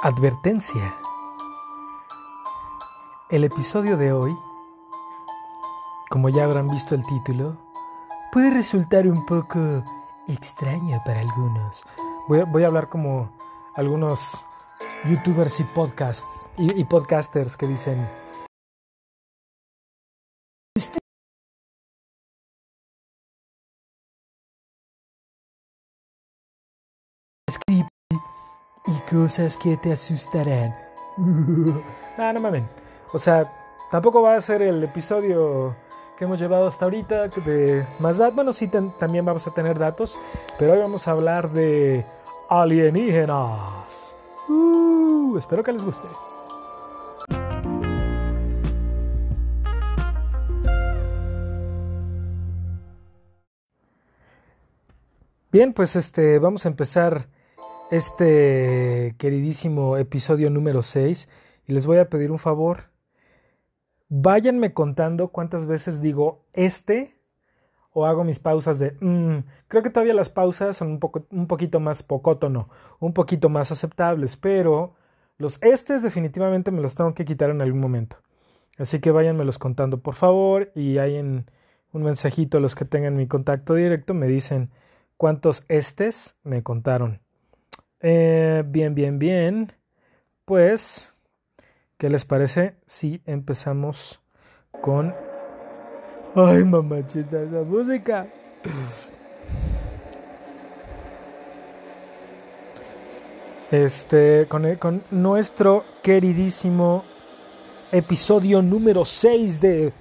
Advertencia. El episodio de hoy, como ya habrán visto el título, puede resultar un poco extraño para algunos. Voy a, hablar como algunos youtubers y podcasts y, podcasters que dicen cosas que te asustarán. no, no mames. O sea, tampoco va a ser el episodio que hemos llevado hasta ahorita de más datos. Bueno, sí, también vamos a tener datos, pero hoy vamos a hablar de alienígenas. Uh, espero que les guste. Bien, pues este, vamos a empezar este queridísimo episodio número 6 y les voy a pedir un favor. Váyanme contando cuántas veces digo este o hago mis pausas de mm, creo que todavía las pausas son un, poco, un poquito más pocótono, un poquito más aceptables, pero los estes definitivamente me los tengo que quitar en algún momento. Así que váyanmelos contando por favor y hay en un mensajito a los que tengan mi contacto directo me dicen cuántos estes me contaron. Eh, bien, bien, bien. Pues, ¿qué les parece si empezamos con... Ay, mamachita, la música. Este, con, con nuestro queridísimo episodio número 6 de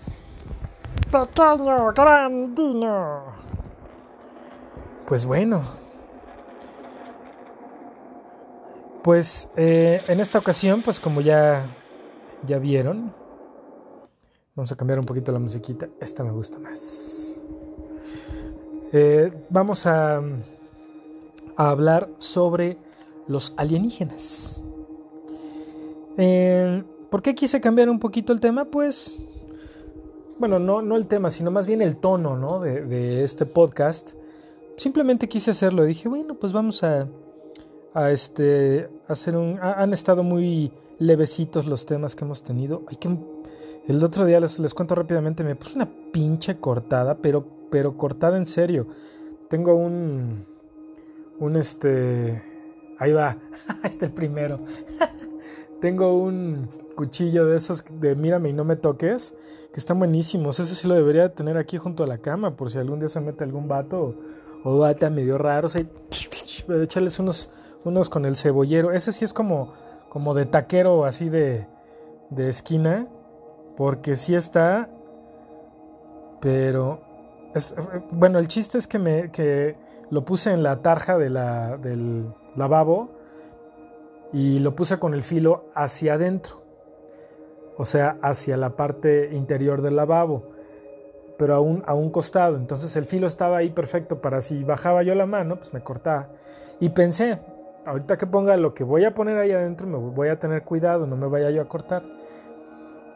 Pequeño Grandino. Pues bueno, Pues eh, en esta ocasión, pues como ya, ya vieron, vamos a cambiar un poquito la musiquita. Esta me gusta más. Eh, vamos a, a, hablar sobre los alienígenas. Eh, ¿Por qué quise cambiar un poquito el tema? Pues, bueno, no, no el tema, sino más bien el tono ¿no? de, de este podcast. Simplemente quise hacerlo. Dije, bueno, pues vamos a a este hacer un han estado muy levecitos los temas que hemos tenido. Hay que el otro día les, les cuento rápidamente me puse una pinche cortada, pero pero cortada en serio. Tengo un un este ahí va, este el primero. Tengo un cuchillo de esos de mírame y no me toques, que están buenísimos. Ese sí lo debería tener aquí junto a la cama por si algún día se mete algún vato o, bata medio raro, o sea, echarles unos unos con el cebollero. Ese sí es como, como de taquero, así de, de esquina, porque sí está, pero es, bueno, el chiste es que me que lo puse en la tarja de la, del lavabo y lo puse con el filo hacia adentro, o sea, hacia la parte interior del lavabo, pero a a un costado. Entonces el filo estaba ahí perfecto para si bajaba yo la mano, pues me cortaba. Y pensé, ahorita que ponga lo que voy a poner ahí adentro, me voy a tener cuidado, no me vaya yo a cortar.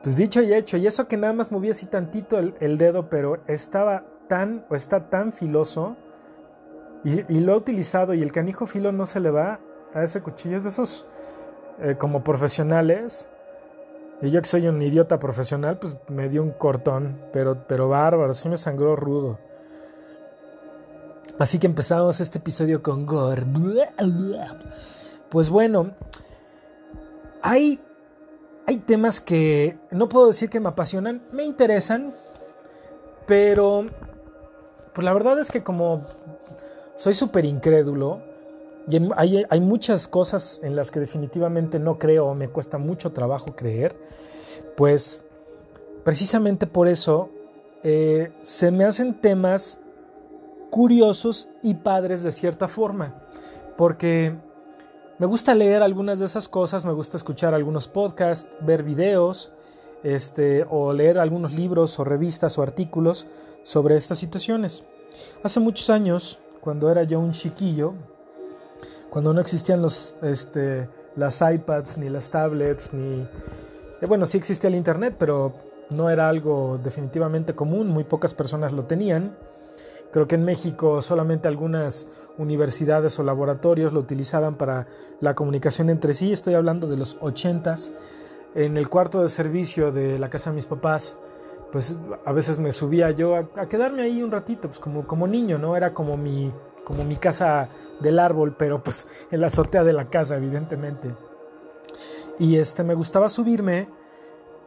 Pues dicho y hecho, y eso que nada más moví así tantito el, dedo, pero estaba tan, o está tan filoso, y, lo he utilizado, y el canijo filo no se le va a ese cuchillo, es de esos eh, como profesionales. Y yo que soy un idiota profesional, pues me dio un cortón, pero, pero bárbaro, sí me sangró rudo. Así que empezamos este episodio con gore. Pues bueno, hay, hay temas que no puedo decir que me apasionan, me interesan, pero pues la verdad es que como soy súper incrédulo, y hay, hay, muchas cosas en las que definitivamente no creo, me cuesta mucho trabajo creer, pues precisamente por eso eh, se me hacen temas curiosos y padres de cierta forma, porque me gusta leer algunas de esas cosas, me gusta escuchar algunos podcasts, ver videos, este, o leer algunos libros o revistas o artículos sobre estas situaciones. Hace muchos años, cuando era yo un chiquillo, cuando no existían los, este, las iPads ni las tablets, ni... Eh, bueno, sí existía el Internet, pero no era algo definitivamente común, muy pocas personas lo tenían. Creo que en México solamente algunas universidades o laboratorios lo utilizaban para la comunicación entre sí. Estoy hablando de los ochentas. En el cuarto de servicio de la casa de mis papás, pues a veces me subía yo a, quedarme ahí un ratito, pues como, como niño, ¿no? Era como mi, como mi casa del árbol, pero pues en la azotea de la casa, evidentemente. Y este, me gustaba subirme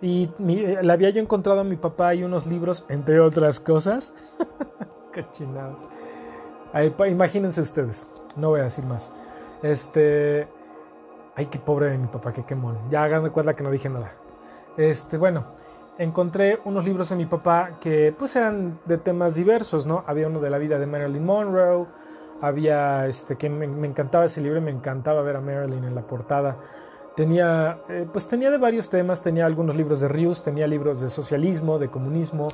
y le había yo encontrado a mi papá y unos libros, entre otras cosas. Cachinados. imagínense ustedes, no voy a decir más. Este. Ay, qué pobre de mi papá, qué quemón. Ya hagan de cuenta que no dije nada. Este, bueno, encontré unos libros de mi papá que pues eran de temas diversos, ¿no? Había uno de la vida de Marilyn Monroe, había este que me, encantaba ese libro, me encantaba ver a Marilyn en la portada. Tenía, eh, pues tenía de varios temas, tenía algunos libros de Rius, tenía libros de socialismo, de comunismo.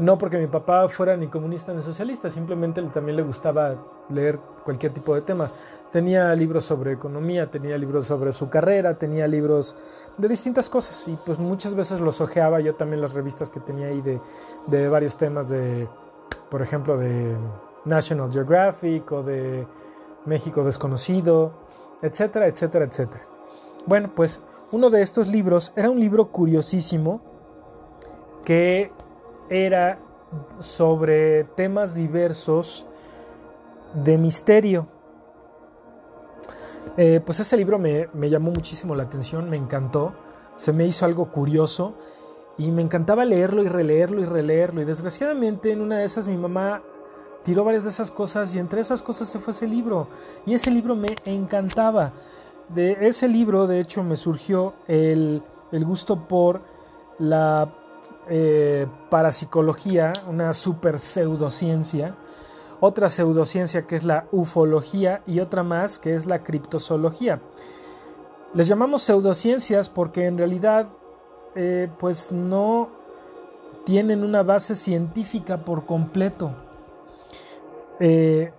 No porque mi papá fuera ni comunista ni socialista, simplemente también le gustaba leer cualquier tipo de tema. Tenía libros sobre economía, tenía libros sobre su carrera, tenía libros de distintas cosas y pues muchas veces los ojeaba yo también las revistas que tenía ahí de, de varios temas de, por ejemplo, de National Geographic o de México desconocido, etcétera, etcétera, etcétera. Bueno, pues uno de estos libros era un libro curiosísimo que era sobre temas diversos de misterio. Eh, pues ese libro me, llamó muchísimo la atención, me encantó, se me hizo algo curioso y me encantaba leerlo y releerlo y releerlo. Y desgraciadamente en una de esas mi mamá tiró varias de esas cosas y entre esas cosas se fue ese libro. Y ese libro me encantaba. De ese libro de hecho me surgió el, gusto por la eh, parapsicología, una super pseudociencia otra pseudociencia que es la ufología y otra más que es la criptozoología. Les llamamos pseudociencias porque en realidad eh, pues no tienen una base científica por completo. Eh,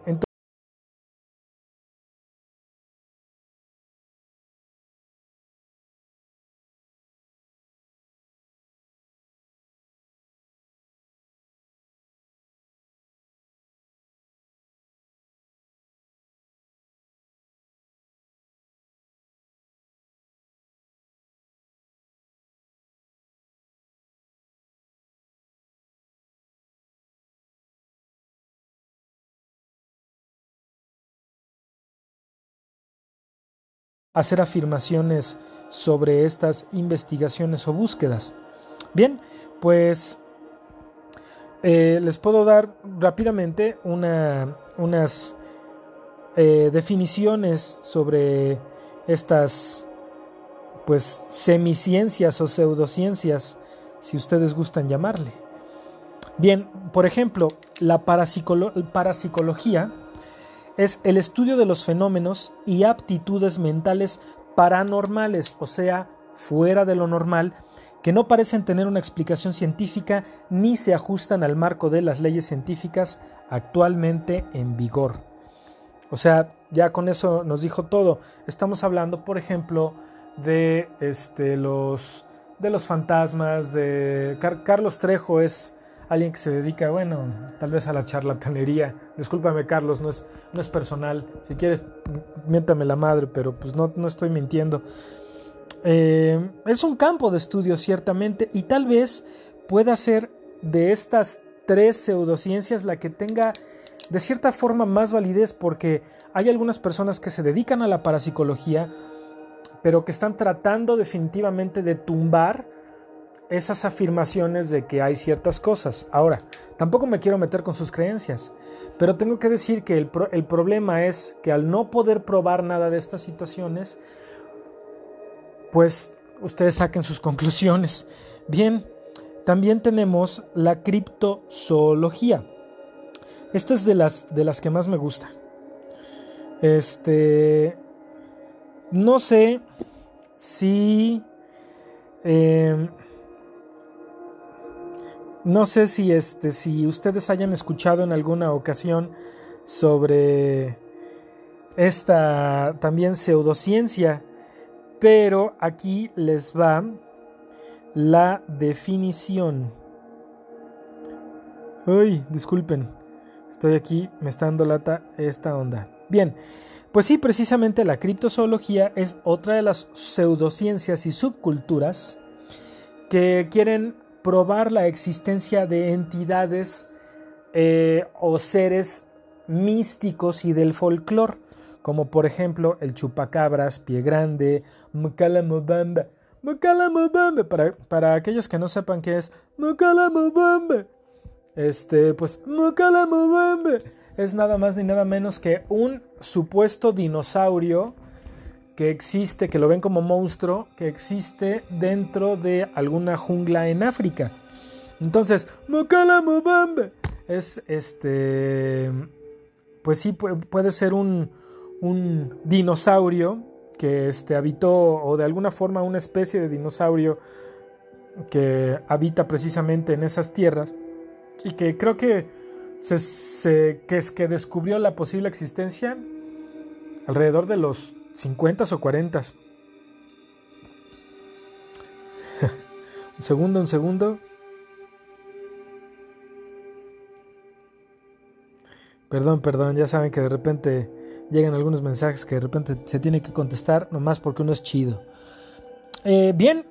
hacer afirmaciones sobre estas investigaciones o búsquedas. Bien, pues eh, les puedo dar rápidamente unas eh, definiciones sobre estas pues semiciencias o pseudociencias, si ustedes gustan llamarle. Bien, por ejemplo, la parapsicología es el estudio de los fenómenos y aptitudes mentales paranormales, o sea, fuera de lo normal, que no parecen tener una explicación científica ni se ajustan al marco de las leyes científicas actualmente en vigor. O sea, ya con eso nos dijo todo. Estamos hablando, por ejemplo, de este, los, de los fantasmas, de Carlos Trejo es alguien que se dedica, bueno, tal vez a la charlatanería. Discúlpame, Carlos, no es, no es personal. Si quieres, miéntame la madre, pero pues no, no estoy mintiendo. Eh, es un campo de estudio, ciertamente, y tal vez pueda ser de estas tres pseudociencias la que tenga de cierta forma más validez, porque hay algunas personas que se dedican a la parapsicología, pero que están tratando definitivamente de tumbar esas afirmaciones de que hay ciertas cosas. Ahora, tampoco me quiero meter con sus creencias, pero tengo que decir que el, el, problema es que al no poder probar nada de estas situaciones, pues ustedes saquen sus conclusiones. Bien, también tenemos la criptozoología. Esta es de las, de las que más me gusta. Este, no sé si... Eh, no sé si este si ustedes hayan escuchado en alguna ocasión sobre esta también pseudociencia, pero aquí les va la definición. Uy, disculpen. Estoy aquí, me está dando lata esta onda. Bien, pues sí, precisamente la criptozoología es otra de las pseudociencias y subculturas que quieren probar la existencia de entidades eh, o seres místicos y del folclore, como por ejemplo el chupacabras, pie grande, Mkalamobamba. Mkalamobamba, para, para aquellos que no sepan qué es Mkalamobamba, este, pues Mkalamobamba es nada más ni nada menos que un supuesto dinosaurio que existe, que lo ven como monstruo, que existe dentro de alguna jungla en África. Entonces, Mkalamobamba es este, pues sí, puede ser un, un dinosaurio que este, habitó o de alguna forma una especie de dinosaurio que habita precisamente en esas tierras y que creo que, se, que es que descubrió la posible existencia alrededor de los 50 o 40. un segundo, un segundo. Perdón, perdón, ya saben que de repente llegan algunos mensajes que de repente se tiene que contestar, nomás porque uno es chido. Eh, bien,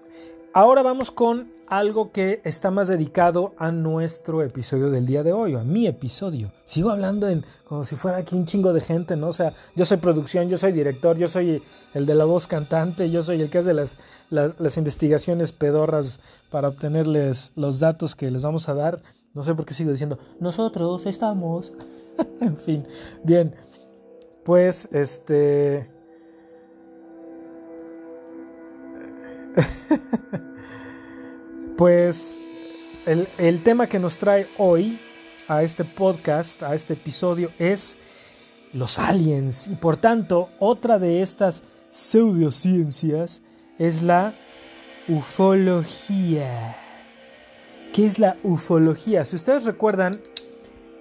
ahora vamos con algo que está más dedicado a nuestro episodio del día de hoy, o a mi episodio. Sigo hablando en como si fuera aquí un chingo de gente, ¿no? O sea, yo soy producción, yo soy director, yo soy el de la voz cantante, yo soy el que hace las, las, las investigaciones pedorras para obtenerles los datos que les vamos a dar. No sé por qué sigo diciendo, nosotros estamos. en fin, bien. Pues este... pues el, tema que nos trae hoy a este podcast, a este episodio, es los aliens. Y por tanto, otra de estas pseudociencias es la ufología. ¿Qué es la ufología? Si ustedes recuerdan,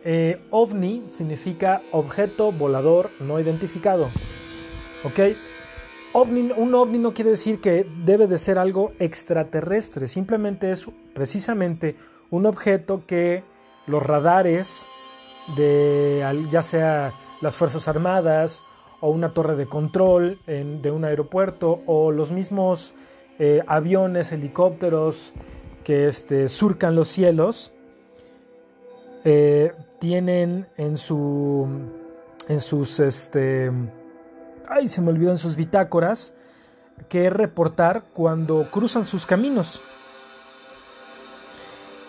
eh, ovni significa objeto volador no identificado. ¿Ok? Un ovni no quiere decir que debe de ser algo extraterrestre, simplemente es precisamente un objeto que los radares de ya sea las Fuerzas Armadas o una torre de control de un aeropuerto o los mismos eh, aviones, helicópteros que este, surcan los cielos, eh, tienen en su en sus este ay se me olvidó en sus bitácoras que reportar cuando cruzan sus caminos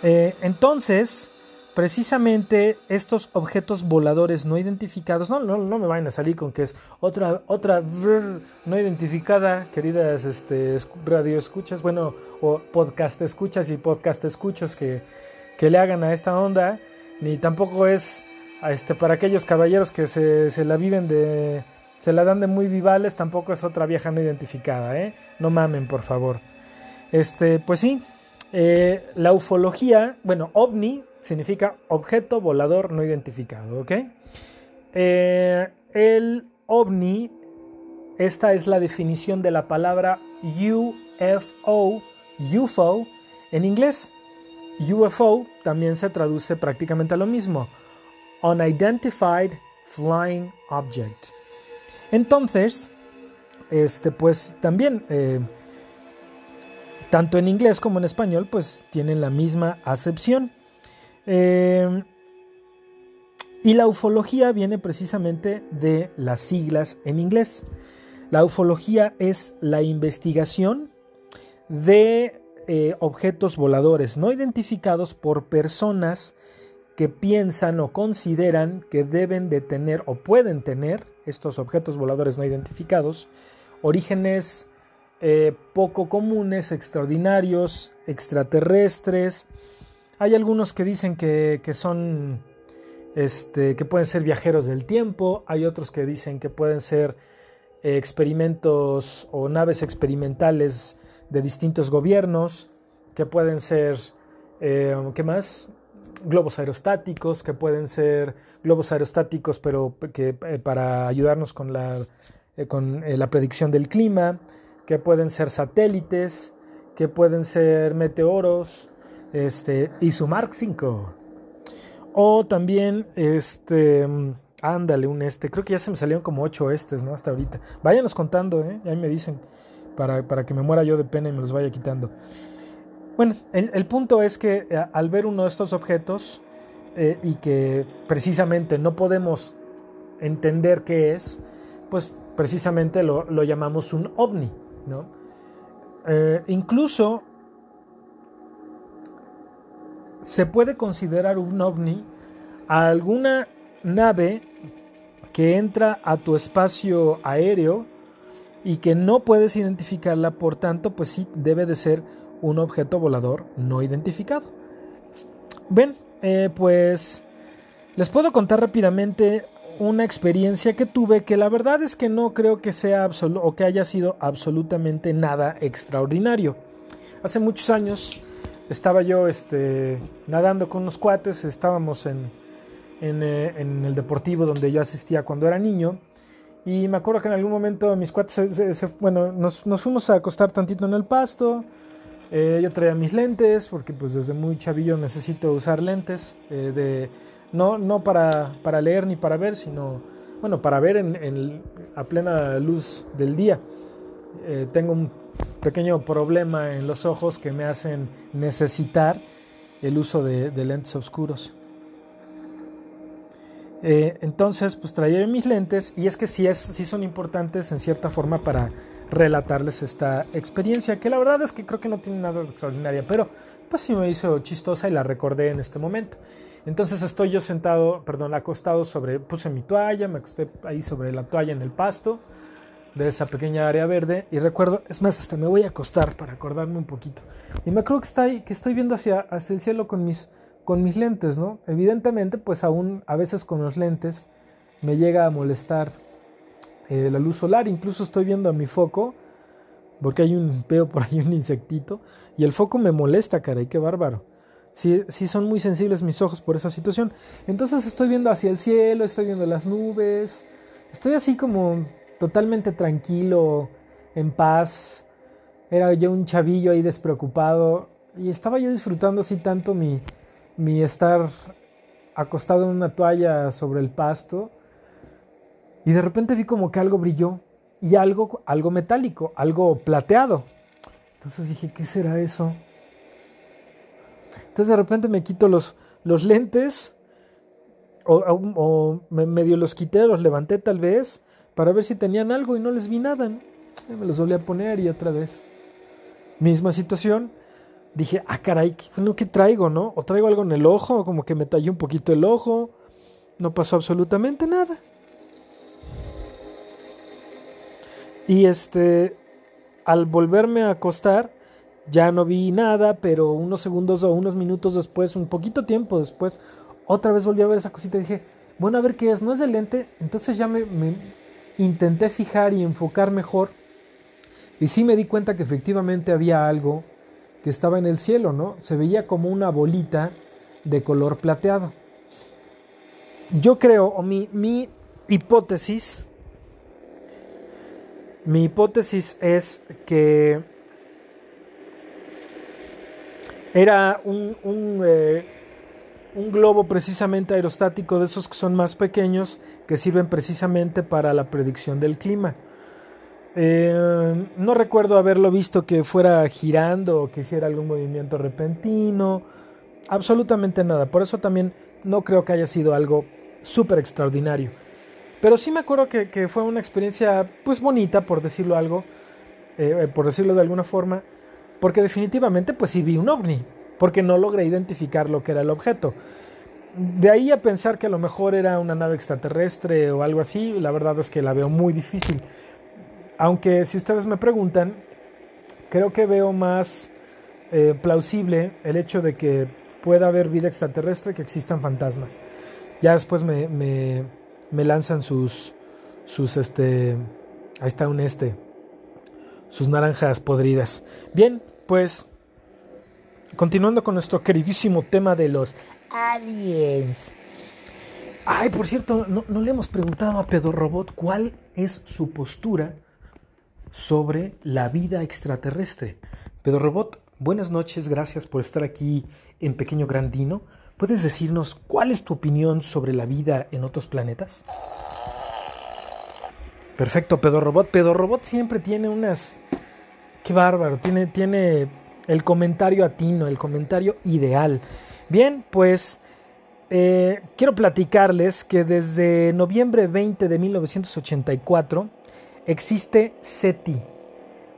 eh, entonces precisamente estos objetos voladores no identificados no, no, no me vayan a salir con que es otra otra no identificada queridas este radio escuchas bueno o podcast escuchas y podcast escuchos que, que le hagan a esta onda ni tampoco es este, para aquellos caballeros que se, se, la viven de. Se la dan de muy vivales, tampoco es otra vieja no identificada, ¿eh? No mamen, por favor. Este, pues sí, eh, la ufología, bueno, ovni significa objeto volador no identificado, ¿ok? Eh, el ovni, esta es la definición de la palabra UFO, UFO en inglés. UFO también se traduce prácticamente a lo mismo. Unidentified Flying Object. Entonces, este, pues también, eh, tanto en inglés como en español, pues tienen la misma acepción. Eh, y la ufología viene precisamente de las siglas en inglés. La ufología es la investigación de eh, objetos voladores no identificados por personas que piensan o consideran que deben de tener o pueden tener estos objetos voladores no identificados orígenes eh, poco comunes, extraordinarios, extraterrestres. Hay algunos que dicen que, son, este, que pueden ser viajeros del tiempo, hay otros que dicen que pueden ser eh, experimentos o naves experimentales de distintos gobiernos, que pueden ser, eh, ¿qué más? Globos aerostáticos, que pueden ser globos aerostáticos, pero que, eh, para ayudarnos con, la, eh, con la predicción del clima, que pueden ser satélites, que pueden ser meteoros, este, y su Mark 5. O también, este, ándale, un este. Creo que ya se me salieron como ocho estes, ¿no? Hasta ahorita. Váyanos contando, ¿eh? Ahí me dicen. Para, para que me muera yo de pena y me los vaya quitando. Bueno, el, punto es que eh, al ver uno de estos objetos eh, y que precisamente no podemos entender qué es, pues precisamente lo, llamamos un ovni, ¿no? Eh, incluso se puede considerar un ovni a alguna nave que entra a tu espacio aéreo y que no puedes identificarla, por tanto, pues sí debe de ser un objeto volador no identificado. Ven, eh, pues les puedo contar rápidamente una experiencia que tuve que la verdad es que no creo que sea o que haya sido absolutamente nada extraordinario. Hace muchos años estaba yo este, nadando con unos cuates, estábamos en, eh, en, el deportivo donde yo asistía cuando era niño. Y me acuerdo que en algún momento mis cuates, bueno, nos, nos, fuimos a acostar tantito en el pasto. Eh, yo traía mis lentes, porque pues desde muy chavillo necesito usar lentes. Eh, de, no no para, para, leer ni para ver, sino, bueno, para ver en, a plena luz del día. tengo un pequeño problema en los ojos que me hacen necesitar el uso de, lentes oscuros. Eh, entonces, pues traía mis lentes y es que sí, es, sí son importantes en cierta forma para relatarles esta experiencia, que la verdad es que creo que no tiene nada de extraordinaria, pero pues sí me hizo chistosa y la recordé en este momento. Entonces estoy yo sentado, perdón, acostado sobre, puse mi toalla, me acosté ahí sobre la toalla en el pasto, de esa pequeña área verde y recuerdo, es más, hasta me voy a acostar para acordarme un poquito. Y me acuerdo que, está ahí, que estoy viendo hacia, hacia el cielo con mis, con mis lentes, ¿no? Evidentemente, pues aún a veces con los lentes me llega a molestar eh, la luz solar, incluso estoy viendo a mi foco, porque hay un, veo por ahí un insectito, y el foco me molesta, caray, qué bárbaro. Sí, sí son muy sensibles mis ojos por esa situación. Entonces estoy viendo hacia el cielo, estoy viendo las nubes, estoy así como totalmente tranquilo, en paz. Era yo un chavillo ahí despreocupado y estaba yo disfrutando así tanto mi, mi estar acostado en una toalla sobre el pasto y de repente vi como que algo brilló y algo, algo metálico, algo plateado. Entonces dije, ¿qué será eso? Entonces de repente me quito los, los lentes o, o medio los quité, los levanté tal vez para ver si tenían algo y no les vi nada. Me los volví a poner y otra vez. Misma situación. Dije, ah, caray, ¿qué, traigo, no? O traigo algo en el ojo, como que me tallé un poquito el ojo. No pasó absolutamente nada. Y este, al volverme a acostar, ya no vi nada, pero unos segundos o unos minutos después, un poquito tiempo después, otra vez volví a ver esa cosita y dije, bueno, a ver qué es, no es de lente. Entonces ya me, intenté fijar y enfocar mejor y sí me di cuenta que efectivamente había algo que estaba en el cielo, ¿no? Se veía como una bolita de color plateado. Yo creo, o mi, mi hipótesis, mi hipótesis es que era un, un, eh, un globo precisamente aerostático de esos que son más pequeños que sirven precisamente para la predicción del clima. Eh, no recuerdo haberlo visto que fuera girando o que hiciera algún movimiento repentino, absolutamente nada. Por eso también no creo que haya sido algo súper extraordinario. Pero sí me acuerdo que, fue una experiencia pues bonita, por decirlo algo, eh, por decirlo de alguna forma, porque definitivamente pues sí vi un ovni, porque no logré identificar lo que era el objeto. De ahí a pensar que a lo mejor era una nave extraterrestre o algo así, la verdad es que la veo muy difícil. Aunque si ustedes me preguntan, creo que veo más eh, plausible el hecho de que pueda haber vida extraterrestre que existan fantasmas. Ya después me, me lanzan sus, sus, este, ahí está un este, sus naranjas podridas. Bien, pues continuando con nuestro queridísimo tema de los aliens. Ay, por cierto, no, le hemos preguntado a Pedro Robot cuál es su postura sobre la vida extraterrestre. Pedro Robot, buenas noches, gracias por estar aquí en Pequeño Grandino. ¿Puedes decirnos cuál es tu opinión sobre la vida en otros planetas? Perfecto, Pedo Robot. Pedo Robot siempre tiene unas. Qué bárbaro. Tiene, tiene el comentario atino, el comentario ideal. Bien, pues eh, quiero platicarles que desde noviembre 20 de 1984 existe SETI.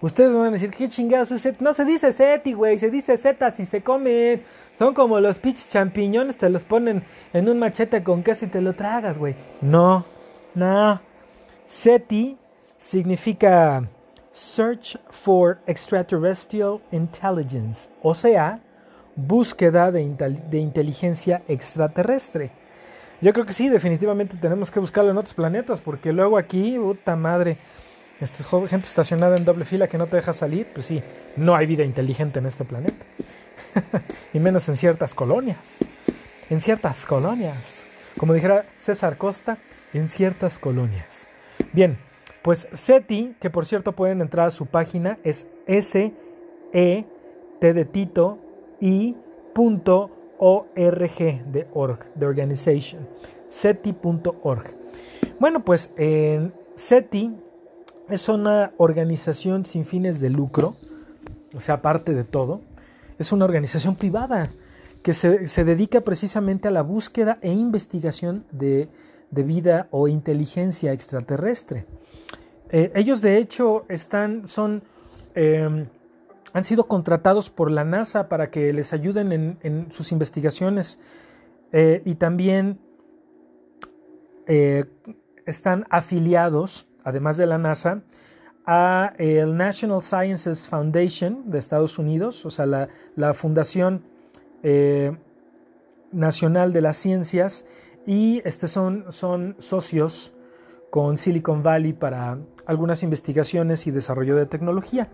Ustedes van a decir, ¿qué chingados es SETI? No se dice SETI, güey, se dice Z si se comen. Son como los pinches champiñones, te los ponen en un machete con queso y te lo tragas, güey. No, no. SETI significa Search for Extraterrestrial Intelligence, o sea, búsqueda de, inteligencia extraterrestre. Yo creo que sí, definitivamente tenemos que buscarlo en otros planetas, porque luego aquí, puta madre, este, gente estacionada en doble fila que no te deja salir, pues sí, no hay vida inteligente en este planeta. y menos en ciertas colonias. En ciertas colonias. Como dijera César Costa, en ciertas colonias. Bien, pues SETI, que por cierto pueden entrar a su página, es S E T de Tito I punto de org, de organization, SETI.org. Bueno, pues en SETI es una organización sin fines de lucro, o sea, aparte de todo, es una organización privada que se, se dedica precisamente a la búsqueda e investigación de de vida o inteligencia extraterrestre. Eh, ellos de hecho están, son, em, han sido contratados por la NASA para que les ayuden en, sus investigaciones eh, y también eh, están afiliados, además de la NASA, a el National Sciences Foundation de Estados Unidos, o sea, la, la Fundación Nacional de las Ciencias y este son, son socios con Silicon Valley para algunas investigaciones y desarrollo de tecnología.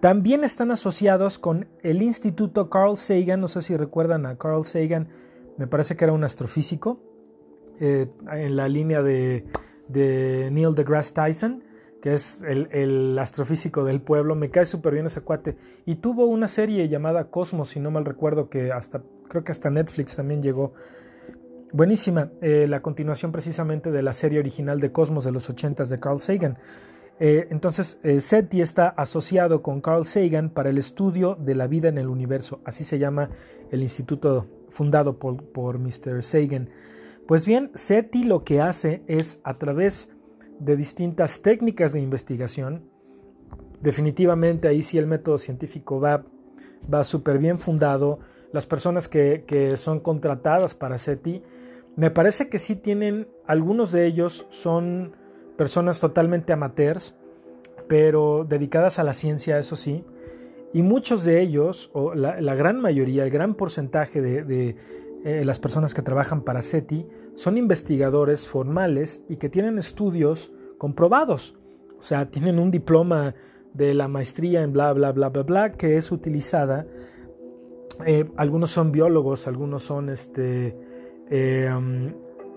También están asociados con el Instituto Carl Sagan, no sé si recuerdan a Carl Sagan, me parece que era un astrofísico, eh, en la línea de, de, Neil deGrasse Tyson, que es el, astrofísico del pueblo, me cae súper bien ese cuate, y tuvo una serie llamada Cosmos, si no mal recuerdo, que hasta, creo que hasta Netflix también llegó Buenísima, eh, la continuación precisamente de la serie original de Cosmos de los 80 de Carl Sagan. Eh, entonces, eh, SETI está asociado con Carl Sagan para el estudio de la vida en el universo. Así se llama el instituto fundado por, por Mr. Sagan. Pues bien, SETI lo que hace es a través de distintas técnicas de investigación, definitivamente ahí sí el método científico va, va súper bien fundado. Las personas que, que son contratadas para SETI me parece que sí tienen, algunos de ellos son personas totalmente amateurs, pero dedicadas a la ciencia, eso sí. Y muchos de ellos, o la, gran mayoría, el gran porcentaje de, eh, las personas que trabajan para SETI, son investigadores formales y que tienen estudios comprobados. O sea, tienen un diploma de la maestría en bla, bla, bla, bla, bla, que es utilizada. Eh, algunos son biólogos, algunos son este, eh,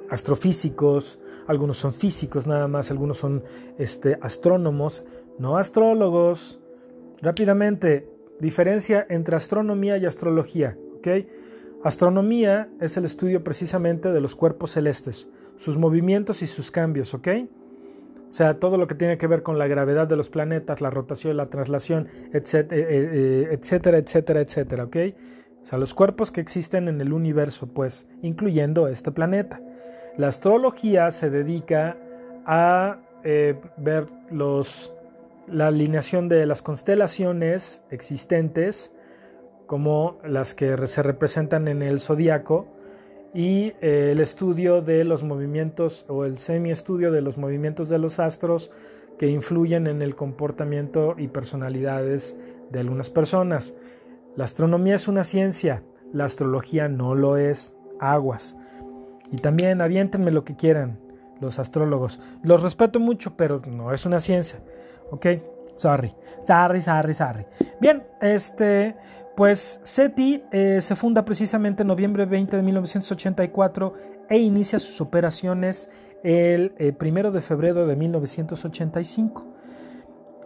astrofísicos, algunos son físicos nada más, algunos son este, astrónomos, no astrólogos. Rápidamente, diferencia entre astronomía y astrología. Astronomía es el estudio precisamente de los cuerpos celestes, sus movimientos y sus cambios. ¿ok? O sea, todo lo que tiene que ver con la gravedad de los planetas, la rotación, la traslación, etcétera, eh, eh, etcétera, etcétera, etcétera. ¿ok? o sea, los cuerpos que existen en el universo, pues, incluyendo este planeta. La astrología se dedica a eh, ver los, la alineación de las constelaciones existentes, como las que se representan en el zodiaco, y eh, el estudio de los movimientos o el semi-estudio de los movimientos de los astros que influyen en el comportamiento y personalidades de algunas personas. La astronomía es una ciencia, la astrología no lo es. Aguas. Y también aviéntenme lo que quieran, los astrólogos. Los respeto mucho, pero no es una ciencia. ¿Ok? Sorry. Sorry, sorry, sorry. Bien, este. Pues SETI eh, se funda precisamente en noviembre 20 de 1984 e inicia sus operaciones el eh, primero de febrero de 1985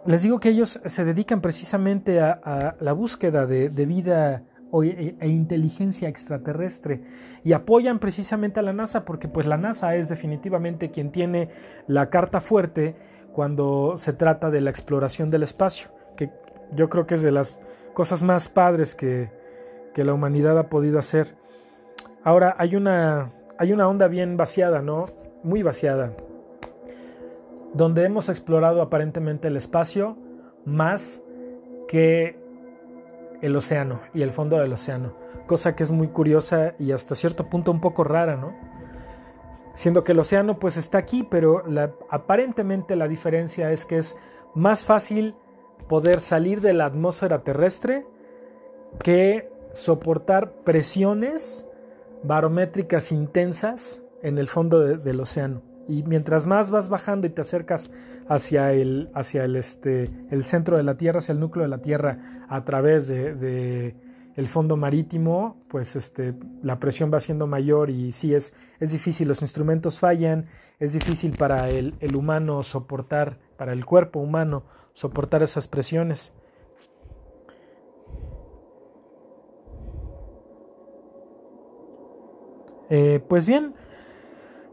les digo que ellos se dedican precisamente a, la búsqueda de, vida e, e, inteligencia extraterrestre y apoyan precisamente a la NASA porque pues la NASA es definitivamente quien tiene la carta fuerte cuando se trata de la exploración del espacio, que yo creo que es de las cosas más padres que, que la humanidad ha podido hacer. Ahora hay una, hay una onda bien vaciada, ¿no? Muy vaciada, donde hemos explorado aparentemente el espacio más que el océano y el fondo del océano, cosa que es muy curiosa y hasta cierto punto un poco rara, ¿no? Siendo que el océano pues está aquí, pero aparentemente la diferencia es que es más fácil poder salir de la atmósfera terrestre que soportar presiones barométricas intensas en el fondo del océano. Y mientras más vas bajando y te acercas hacia el, hacia el, este, el centro de la Tierra, hacia el núcleo de la Tierra, a través de, el fondo marítimo, pues este, la presión va siendo mayor y sí es, es difícil, los instrumentos fallan, es difícil para el, el humano soportar, para el cuerpo humano soportar esas presiones. Eh, pues bien,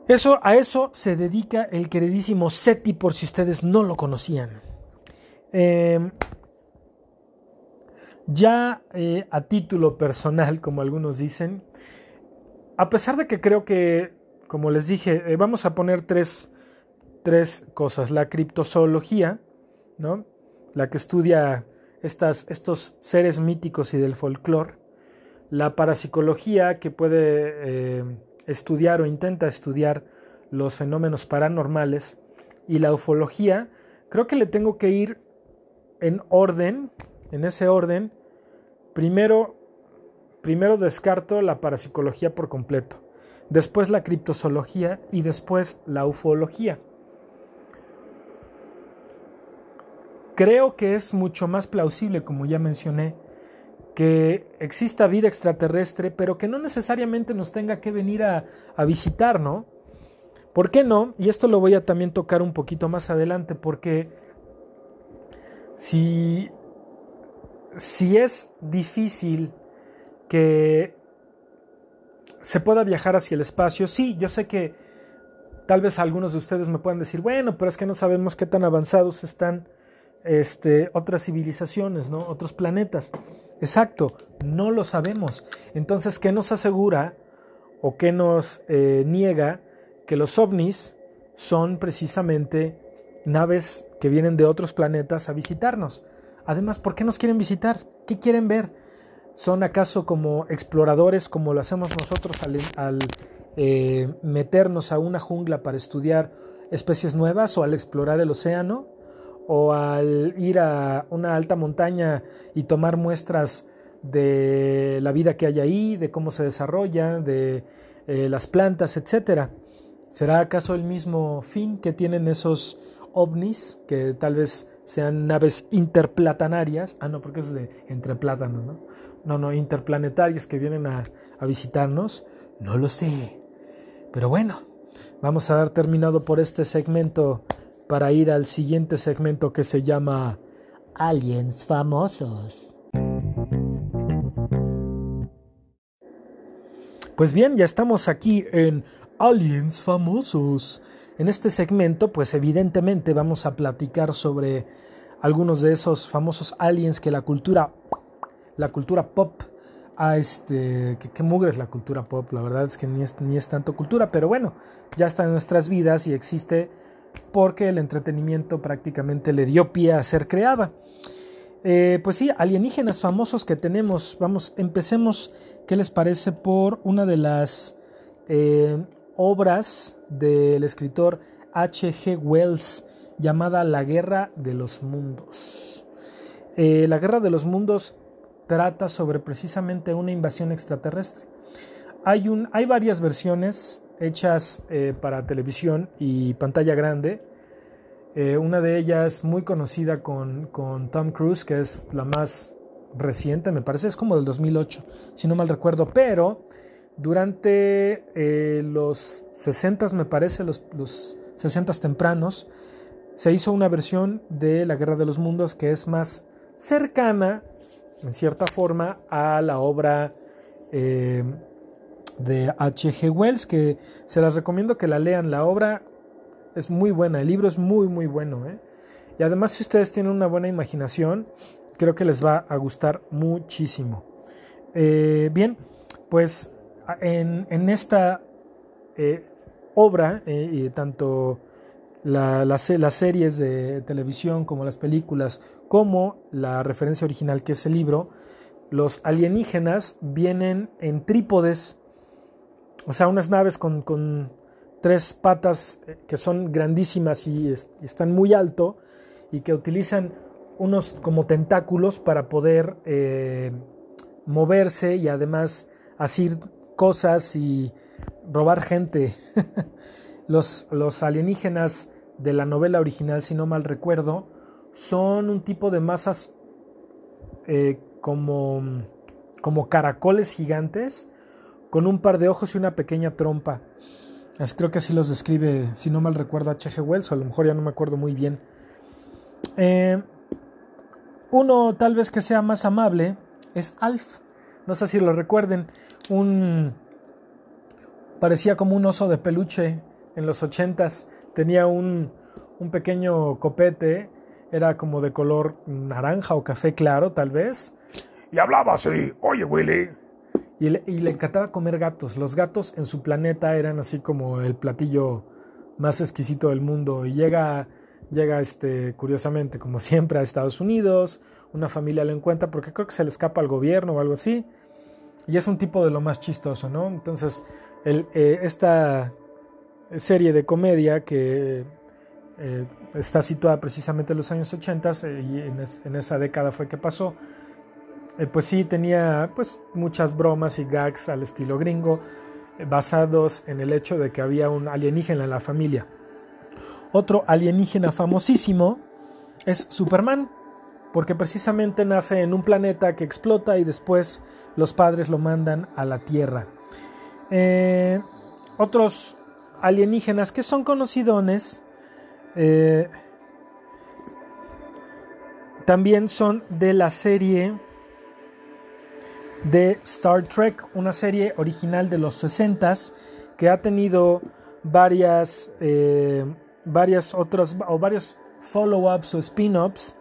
eso, a eso se dedica el queridísimo SETI, por si ustedes no lo conocían. Em, ya eh, a título personal, como algunos dicen, a pesar de que creo que, como les dije, eh, vamos a poner tres, tres, cosas. La criptozoología, la que estudia estos seres míticos y del folclore. La parapsicología que puede eh, estudiar o intenta estudiar los fenómenos paranormales. Y la ufología, creo que le tengo que ir en orden, en ese orden. Primero, primero descarto la parapsicología por completo, después la criptozoología y después la ufología. Creo que es mucho más plausible, como ya mencioné, que exista vida extraterrestre, pero que no necesariamente nos tenga que venir a, visitar, ¿no? ¿Por qué no? Y esto lo voy a también tocar un poquito más adelante, porque si, si es difícil que se pueda viajar hacia el espacio, sí, yo sé que tal vez algunos de ustedes me puedan decir, bueno, pero es que no sabemos qué tan avanzados están este, otras civilizaciones, ¿no? otros planetas. Exacto, no lo sabemos. Entonces, ¿qué nos asegura o qué nos eh, niega que los ovnis son precisamente naves que vienen de otros planetas a visitarnos? Además, ¿por qué nos quieren visitar? ¿Qué quieren ver? ¿Son acaso como exploradores como lo hacemos nosotros al, eh, meternos a una jungla para estudiar especies nuevas o al explorar el océano? O al ir a una alta montaña y tomar muestras de la vida que hay ahí, de cómo se desarrolla, de eh, las plantas, etc. ¿Será acaso el mismo fin que tienen esos ovnis, que tal vez sean naves interplatanarias? Ah, no, porque es de entre plátanos, ¿no? No, no, interplanetarias que vienen a, a visitarnos. No lo sé. Pero bueno, vamos a dar terminado por este segmento para ir al siguiente segmento que se llama Aliens famosos. Pues bien, ya estamos aquí en Aliens famosos. En este segmento, pues evidentemente vamos a platicar sobre algunos de esos famosos aliens que la cultura, la cultura pop, a este, que, mugre es la cultura pop, la verdad es que ni es, ni es tanto cultura, pero bueno, ya está en nuestras vidas y existe porque el entretenimiento prácticamente le dio pie a ser creada. Eh, pues sí, alienígenas famosos que tenemos. Vamos, empecemos, ¿qué les parece? Por una de las eh, obras del escritor H.G. Wells llamada La Guerra de los Mundos. Eh, la Guerra de los Mundos trata sobre precisamente una invasión extraterrestre. Hay, un, hay varias versiones, hechas eh, para televisión y pantalla grande. Eh, una de ellas muy conocida con, Tom Cruise, que es la más reciente, me parece, es como del 2008, si no mal recuerdo, pero durante eh, los 60, me parece, los, los 60 tempranos, se hizo una versión de La Guerra de los Mundos que es más cercana en cierta forma, a la obra de H.G. Wells, que se las recomiendo que la lean. La obra es muy buena, el libro es muy, muy bueno. ¿eh? Y además, si ustedes tienen una buena imaginación, creo que les va a gustar muchísimo. Eh, bien, pues en, esta obra, y tanto las series de televisión como las películas, como la referencia original que es el libro, los alienígenas vienen en trípodes, o sea, unas naves con, tres patas eh, que son grandísimas y, están muy alto y que utilizan unos como tentáculos para poder eh, moverse y además hacer cosas y robar gente. los, los alienígenas de la novela original, si no mal recuerdo, son un tipo de masas eh, como, como caracoles gigantes con un par de ojos y una pequeña trompa. creo que así los describe, si no mal recuerdo, H.G. Wells, o a lo mejor ya no me acuerdo muy bien. Eh, uno tal vez que sea más amable es Alf. No sé si lo recuerden. Un parecía como un oso de peluche en los ochentas. Tenía un, un pequeño copete era como de color naranja o café claro, tal vez. Y hablaba así, oye Willy. Y le, y le, encantaba comer gatos. Los gatos en su planeta eran así como el platillo más exquisito del mundo. Y llega, llega este, curiosamente, como siempre, a Estados Unidos. Una familia lo encuentra porque creo que se le escapa al gobierno o algo así. Y es un tipo de lo más chistoso, ¿no? Entonces, el, eh, esta serie de comedia que eh, está situada precisamente en los años 80 eh, y en, esa década fue que pasó. Eh, pues sí, tenía pues muchas bromas y gags al estilo gringo basados en el hecho de que había un alienígena en la familia. Otro alienígena famosísimo es Superman, porque precisamente nace en un planeta que explota y después los padres lo mandan a la Tierra. otros alienígenas que son conocidones eh, también son de la serie de Star Trek, una serie original de los 60 que ha tenido varias, eh, varias otras o varios follow-ups o spin-ups.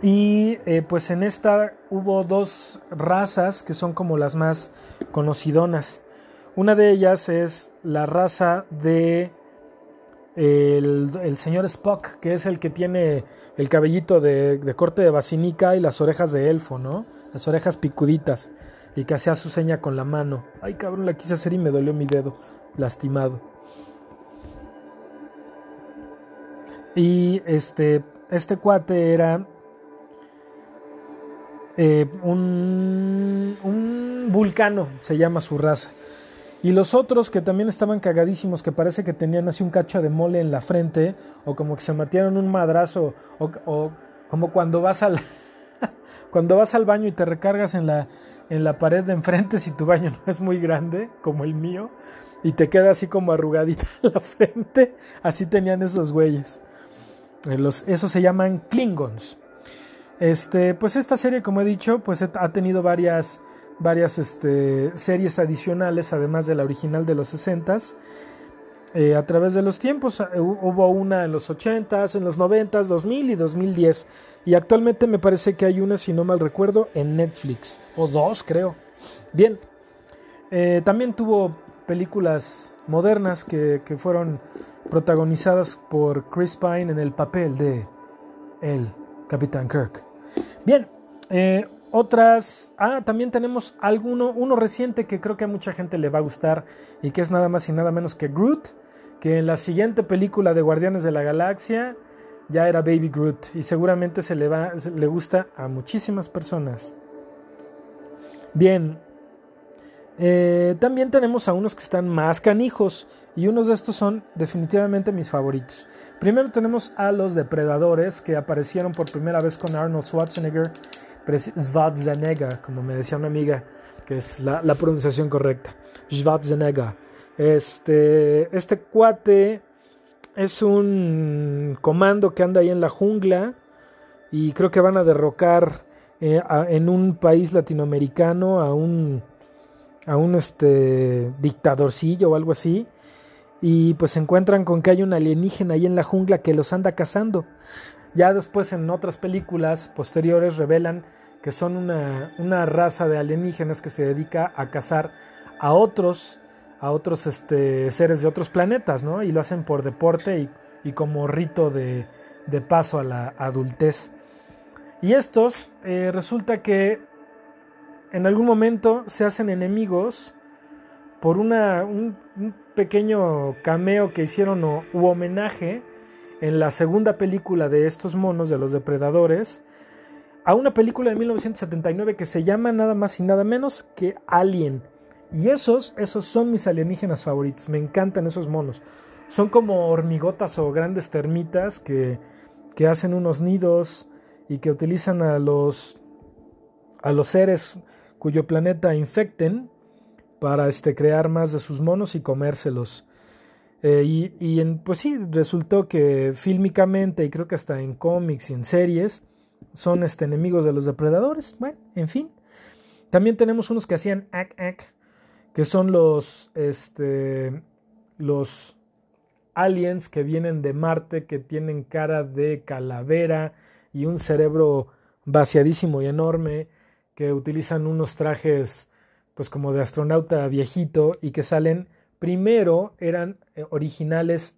Y eh, pues en esta hubo dos razas que son como las más conocidonas. Una de ellas es la raza de el, señor Spock, que es el que tiene el cabellito de, corte de basinica y las orejas de elfo, ¿no? Las orejas picuditas y que hacía su seña con la mano. Ay, cabrón, la quise hacer y me dolió mi dedo, lastimado. Y este, este cuate era eh, un, un vulcano, se llama su raza. Y los otros que también estaban cagadísimos, que parece que tenían así un cacho de mole en la frente, o como que se metieron un madrazo, o, como cuando vas al cuando vas al baño y te recargas en la, en la pared de enfrente si tu baño no es muy grande, como el mío, y te queda así como arrugadita la frente, así tenían esos güeyes. Eh, esos se llaman Klingons. Este, pues esta serie, como he dicho, pues ha tenido varias varias este, series adicionales, además de la original de los 60s. Eh, a través de los tiempos eh, hubo una en los 80s, en los 90s, 2000 y 2010. Y actualmente me parece que hay una, si no mal recuerdo, en Netflix. O dos, creo. Bien. Eh, también tuvo películas modernas que, que, fueron protagonizadas por Chris Pine en el papel de el Capitán Kirk. Bien. Otras, ah, también tenemos alguno, uno reciente que creo que a mucha gente le va a gustar y que es nada más y nada menos que Groot, que en la siguiente película de Guardianes de la Galaxia ya era Baby Groot y seguramente se le, va, le gusta a muchísimas personas. Bien, eh, también tenemos a unos que están más canijos y unos de estos son definitivamente mis favoritos. Primero tenemos a los depredadores que aparecieron por primera vez con Arnold Schwarzenegger Schwarzenegger, como me decía una amiga, que es la, pronunciación correcta. Schwarzenegger. Este, este cuate es un comando que anda ahí en la jungla y creo que van a derrocar eh, en un país latinoamericano a un, a un este, dictadorcillo o algo así. Y pues se encuentran con que hay un alienígena ahí en la jungla que los anda cazando. Ya después en otras películas posteriores revelan que son una, una raza de alienígenas que se dedica a cazar a otros, a otros este, seres de otros planetas, ¿no? Y lo hacen por deporte y, y como rito de, de, paso a la adultez. Y estos eh, resulta que en algún momento se hacen enemigos por una, un, pequeño cameo que hicieron o, u homenaje en la segunda película de estos monos, de los depredadores, a una película de 1979 que se llama nada más y nada menos que Alien. Y esos, esos son mis alienígenas favoritos. Me encantan esos monos. Son como hormigotas o grandes termitas que, que hacen unos nidos y que utilizan a los, a los seres cuyo planeta infecten para este, crear más de sus monos y comérselos. Eh, y, y en, pues sí, resultó que fílmicamente y creo que hasta en cómics y en series son este, enemigos de los depredadores. Bueno, en fin. También tenemos unos que hacían ac ac, que son los, este, los aliens que vienen de Marte, que tienen cara de calavera y un cerebro vaciadísimo y enorme, que utilizan unos trajes pues como de astronauta viejito y que salen primero eran eh, originales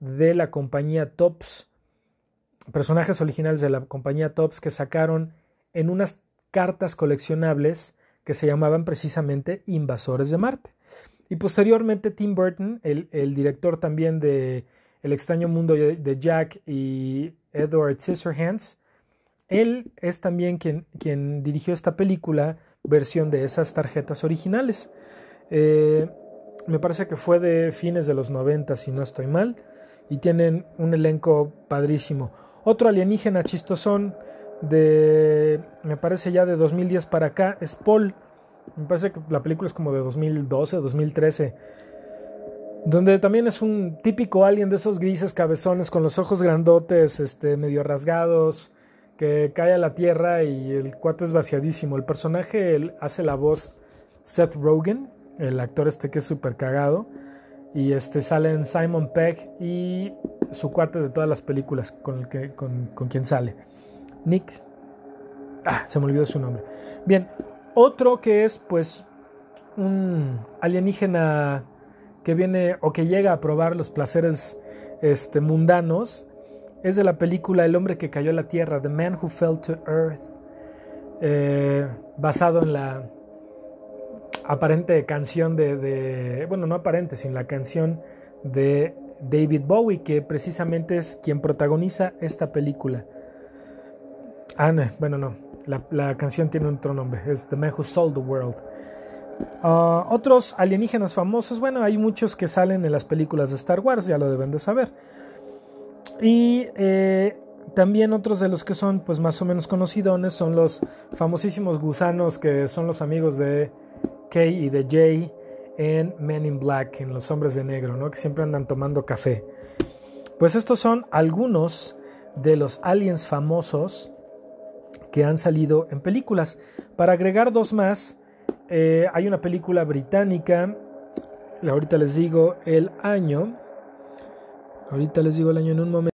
de la compañía Tops, personajes originales de la compañía Tops que sacaron en unas cartas coleccionables que se llamaban precisamente Invasores de Marte. Y posteriormente Tim Burton, el, el director también de El extraño mundo de Jack y Edward Scissorhands, él es también quien, quien dirigió esta película, versión de esas tarjetas originales. Eh, me parece que fue de fines de los 90, si no estoy mal, y tienen un elenco padrísimo. Otro alienígena chistosón de, me parece ya de 2010 para acá, es Paul. Me parece que la película es como de 2012, 2013. Donde también es un típico alien de esos grises cabezones con los ojos grandotes, este, medio rasgados, que cae a la tierra y el cuate es vaciadísimo. El personaje hace la voz Seth Rogen, el actor este que es súper cagado. Y este salen Simon Pegg y su cuate de todas las películas con, el que, con, con quien sale. Nick. Ah, se me olvidó su nombre. Bien, otro que es pues un alienígena que viene o que llega a probar los placeres este, mundanos es de la película El hombre que cayó a la tierra, The Man Who Fell to Earth, eh, basado en la aparente canción de, bueno, no aparente, sino la canción de David Bowie, que precisamente es quien protagoniza esta película. Ah, no, bueno, no, la, canción tiene otro nombre, es The Man Who Sold the World. Ah, otros alienígenas famosos, bueno, hay muchos que salen en las películas de Star Wars, ya lo deben de saber. Y eh, también otros de los que son pues más o menos conocidones son los famosísimos gusanos que son los amigos de Kay y de Jay en Men in Black, en Los Hombres de Negro, ¿no? que siempre andan tomando café. Pues estos son algunos de los aliens famosos que han salido en películas. Para agregar dos más, eh, hay una película británica, ahorita les digo el año, ahorita les digo el año en un momento.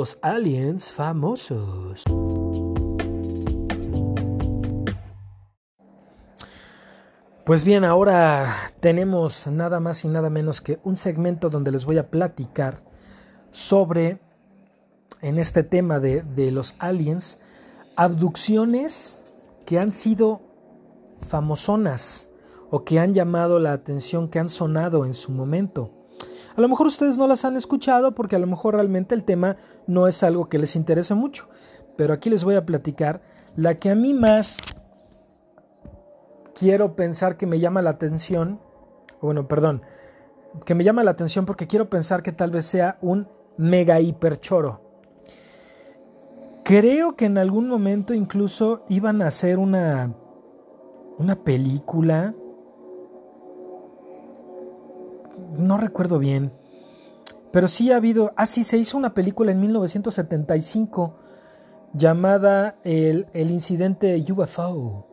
Los aliens famosos. Pues bien, ahora tenemos nada más y nada menos que un segmento donde les voy a platicar sobre, en este tema de, de los aliens, abducciones que han sido famosonas o que han llamado la atención, que han sonado en su momento. A lo mejor ustedes no las han escuchado porque a lo mejor realmente el tema no es algo que les interese mucho, pero aquí les voy a platicar la que a mí más quiero pensar que me llama la atención, bueno, perdón, que me llama la atención porque quiero pensar que tal vez sea un mega hiperchoro. Creo que en algún momento incluso iban a hacer una una película no recuerdo bien, pero sí ha habido, ah sí, se hizo una película en 1975 llamada El, el incidente UFO.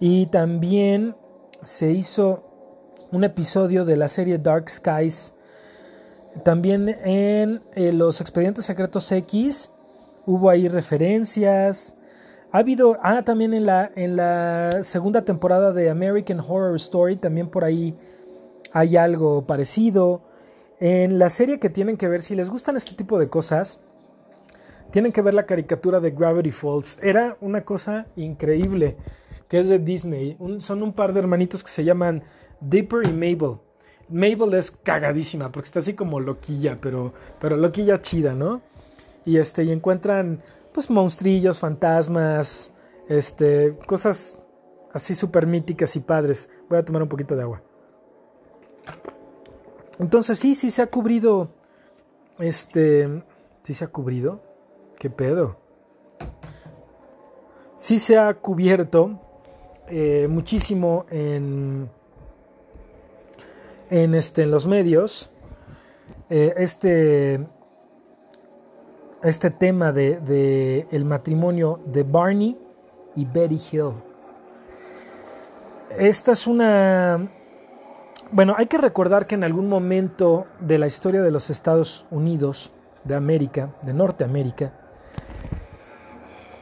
Y también se hizo un episodio de la serie Dark Skies. También en, los expedientes secretos X hubo ahí referencias. Ha habido, ah, también en la, en la segunda temporada de American Horror Story, también por ahí hay algo parecido. En la serie que tienen que ver, si les gustan este tipo de cosas, tienen que ver la caricatura de Gravity Falls. Era una cosa increíble, que es de Disney. son un par de hermanitos que se llaman Dipper y Mabel. Mabel es cagadísima porque está así como loquilla, pero, pero loquilla chida, ¿no? Y este, y encuentran pues monstrillos, fantasmas, este, cosas así súper míticas y padres. Voy a tomar un poquito de agua. Entonces sí, sí se ha cubrido. Este. Sí se ha cubrido. ¿Qué pedo? Sí se ha cubierto eh, muchísimo en. En, este, en los medios. Eh, este. Este tema de, de el matrimonio de Barney y Betty Hill. Esta es una bueno, hay que recordar que en algún momento de la historia de los Estados Unidos, de América, de Norteamérica,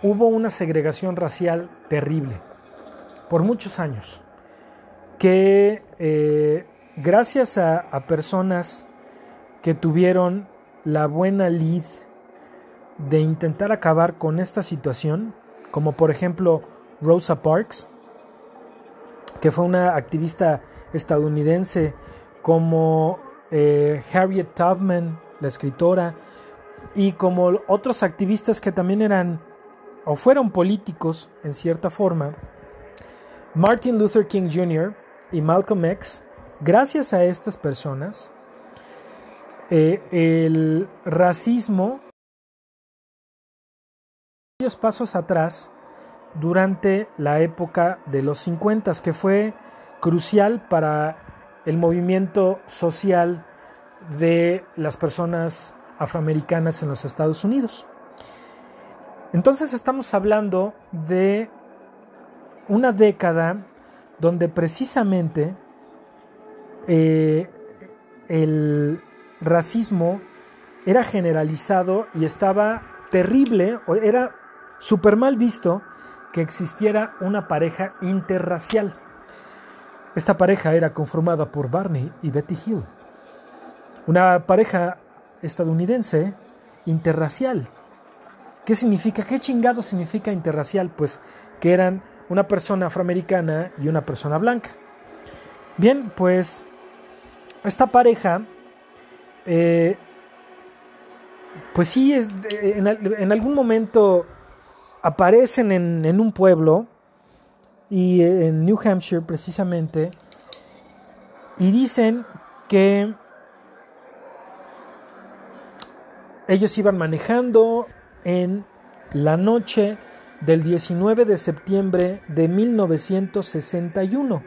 hubo una segregación racial terrible por muchos años, que eh, gracias a, a personas que tuvieron la buena lid de intentar acabar con esta situación, como por ejemplo Rosa Parks, que fue una activista estadounidense como eh, Harriet Tubman, la escritora, y como otros activistas que también eran o fueron políticos en cierta forma, Martin Luther King Jr. y Malcolm X, gracias a estas personas, eh, el racismo varios pasos atrás durante la época de los 50, que fue crucial para el movimiento social de las personas afroamericanas en los Estados Unidos. Entonces estamos hablando de una década donde precisamente eh, el racismo era generalizado y estaba terrible, era súper mal visto que existiera una pareja interracial. Esta pareja era conformada por Barney y Betty Hill, una pareja estadounidense interracial. ¿Qué significa? ¿Qué chingado significa interracial? Pues que eran una persona afroamericana y una persona blanca. Bien, pues esta pareja, eh, pues sí, es, en, algún momento aparecen en un pueblo y en New Hampshire precisamente, y dicen que ellos iban manejando en la noche del 19 de septiembre de 1961,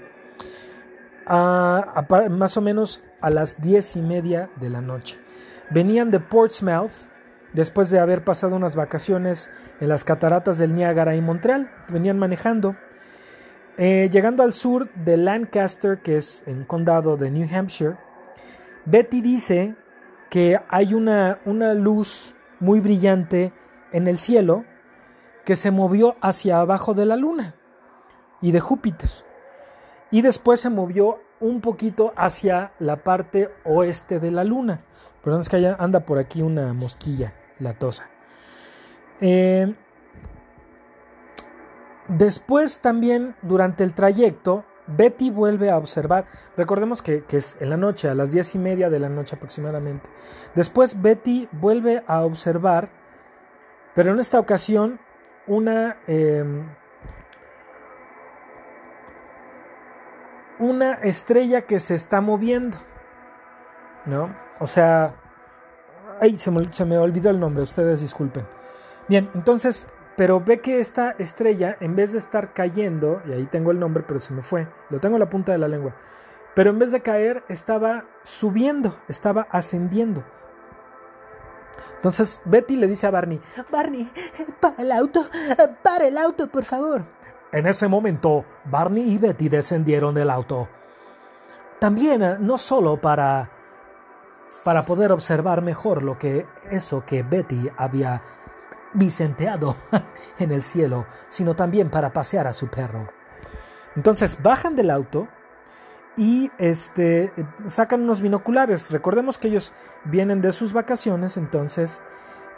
a, más o menos a las diez y media de la noche. Venían de Portsmouth después de haber pasado unas vacaciones en las cataratas del Niágara y Montreal. Venían manejando eh, llegando al sur de Lancaster, que es en condado de New Hampshire, Betty dice que hay una, una luz muy brillante en el cielo que se movió hacia abajo de la luna y de Júpiter. Y después se movió un poquito hacia la parte oeste de la luna. Perdón, es que anda por aquí una mosquilla latosa. Eh, después también durante el trayecto, Betty vuelve a observar, recordemos que, es en la noche, a las diez y media de la noche aproximadamente. Después Betty vuelve a observar, pero en esta ocasión, una, em, una estrella que se está moviendo. ¿No? O sea, ay, se me, se me olvidó el nombre, ustedes disculpen. Bien, entonces pero ve que esta estrella, en vez de estar cayendo, y ahí tengo el nombre, pero se me fue, lo tengo en la punta de la lengua, pero en vez de caer, estaba subiendo, estaba ascendiendo. Entonces Betty le dice a Barney, Barney, para el auto, para el auto, por favor. En ese momento, Barney y Betty descendieron del auto. También, eh, no solo para, para poder observar mejor lo que eso que Betty había vicenteado en el cielo, sino también para pasear a su perro. Entonces bajan del auto y este, sacan unos binoculares. Recordemos que ellos vienen de sus vacaciones, entonces,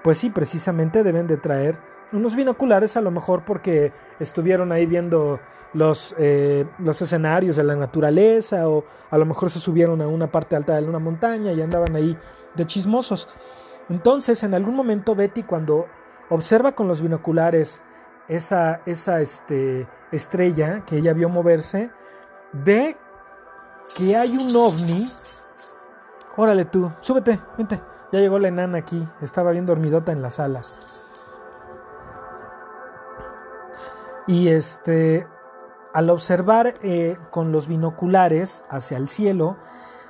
pues sí, precisamente deben de traer unos binoculares, a lo mejor porque estuvieron ahí viendo los, eh, los escenarios de la naturaleza o a lo mejor se subieron a una parte alta de una montaña y andaban ahí de chismosos. Entonces, en algún momento Betty cuando observa con los binoculares esa, esa este, estrella que ella vio moverse, ve que hay un ovni. Órale tú, súbete, vente. Ya llegó la enana aquí, estaba bien dormidota en la sala. Y este, al observar eh, con los binoculares hacia el cielo,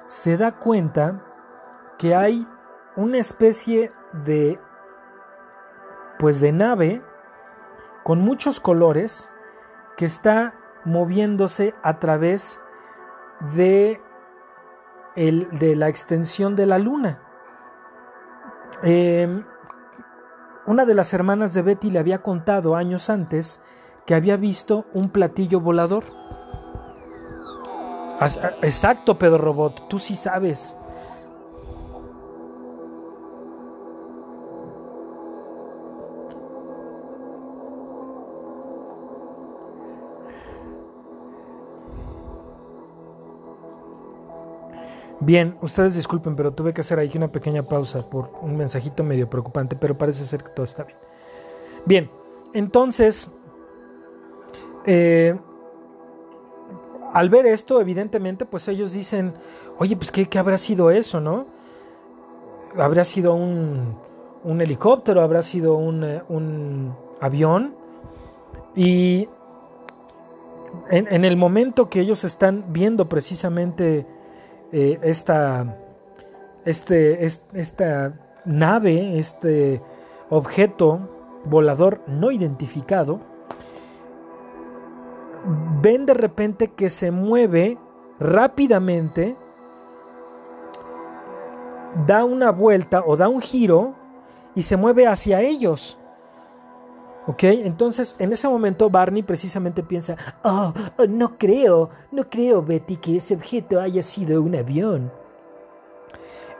se da cuenta que hay una especie de pues de nave con muchos colores que está moviéndose a través de, el, de la extensión de la luna. Em, una de las hermanas de Betty le había contado años antes que había visto un platillo volador. Exacto, Pedro Robot, tú sí sabes. Bien, ustedes disculpen, pero tuve que hacer aquí una pequeña pausa por un mensajito medio preocupante, pero parece ser que todo está bien. Bien, entonces, eh, al ver esto, evidentemente, pues ellos dicen, oye, pues ¿qué, habrá sido eso, no? ¿Habrá sido un, un helicóptero? ¿Habrá sido un, eh, un avión? Y en, el momento que ellos están viendo precisamente eh, esta, este, esta nave, este objeto volador no identificado, ven de repente que se mueve rápidamente, da una vuelta o da un giro y se mueve hacia ellos. ¿Ok? Entonces, en ese momento Barney precisamente piensa, oh, no creo, no creo, Betty, que ese objeto haya sido un avión.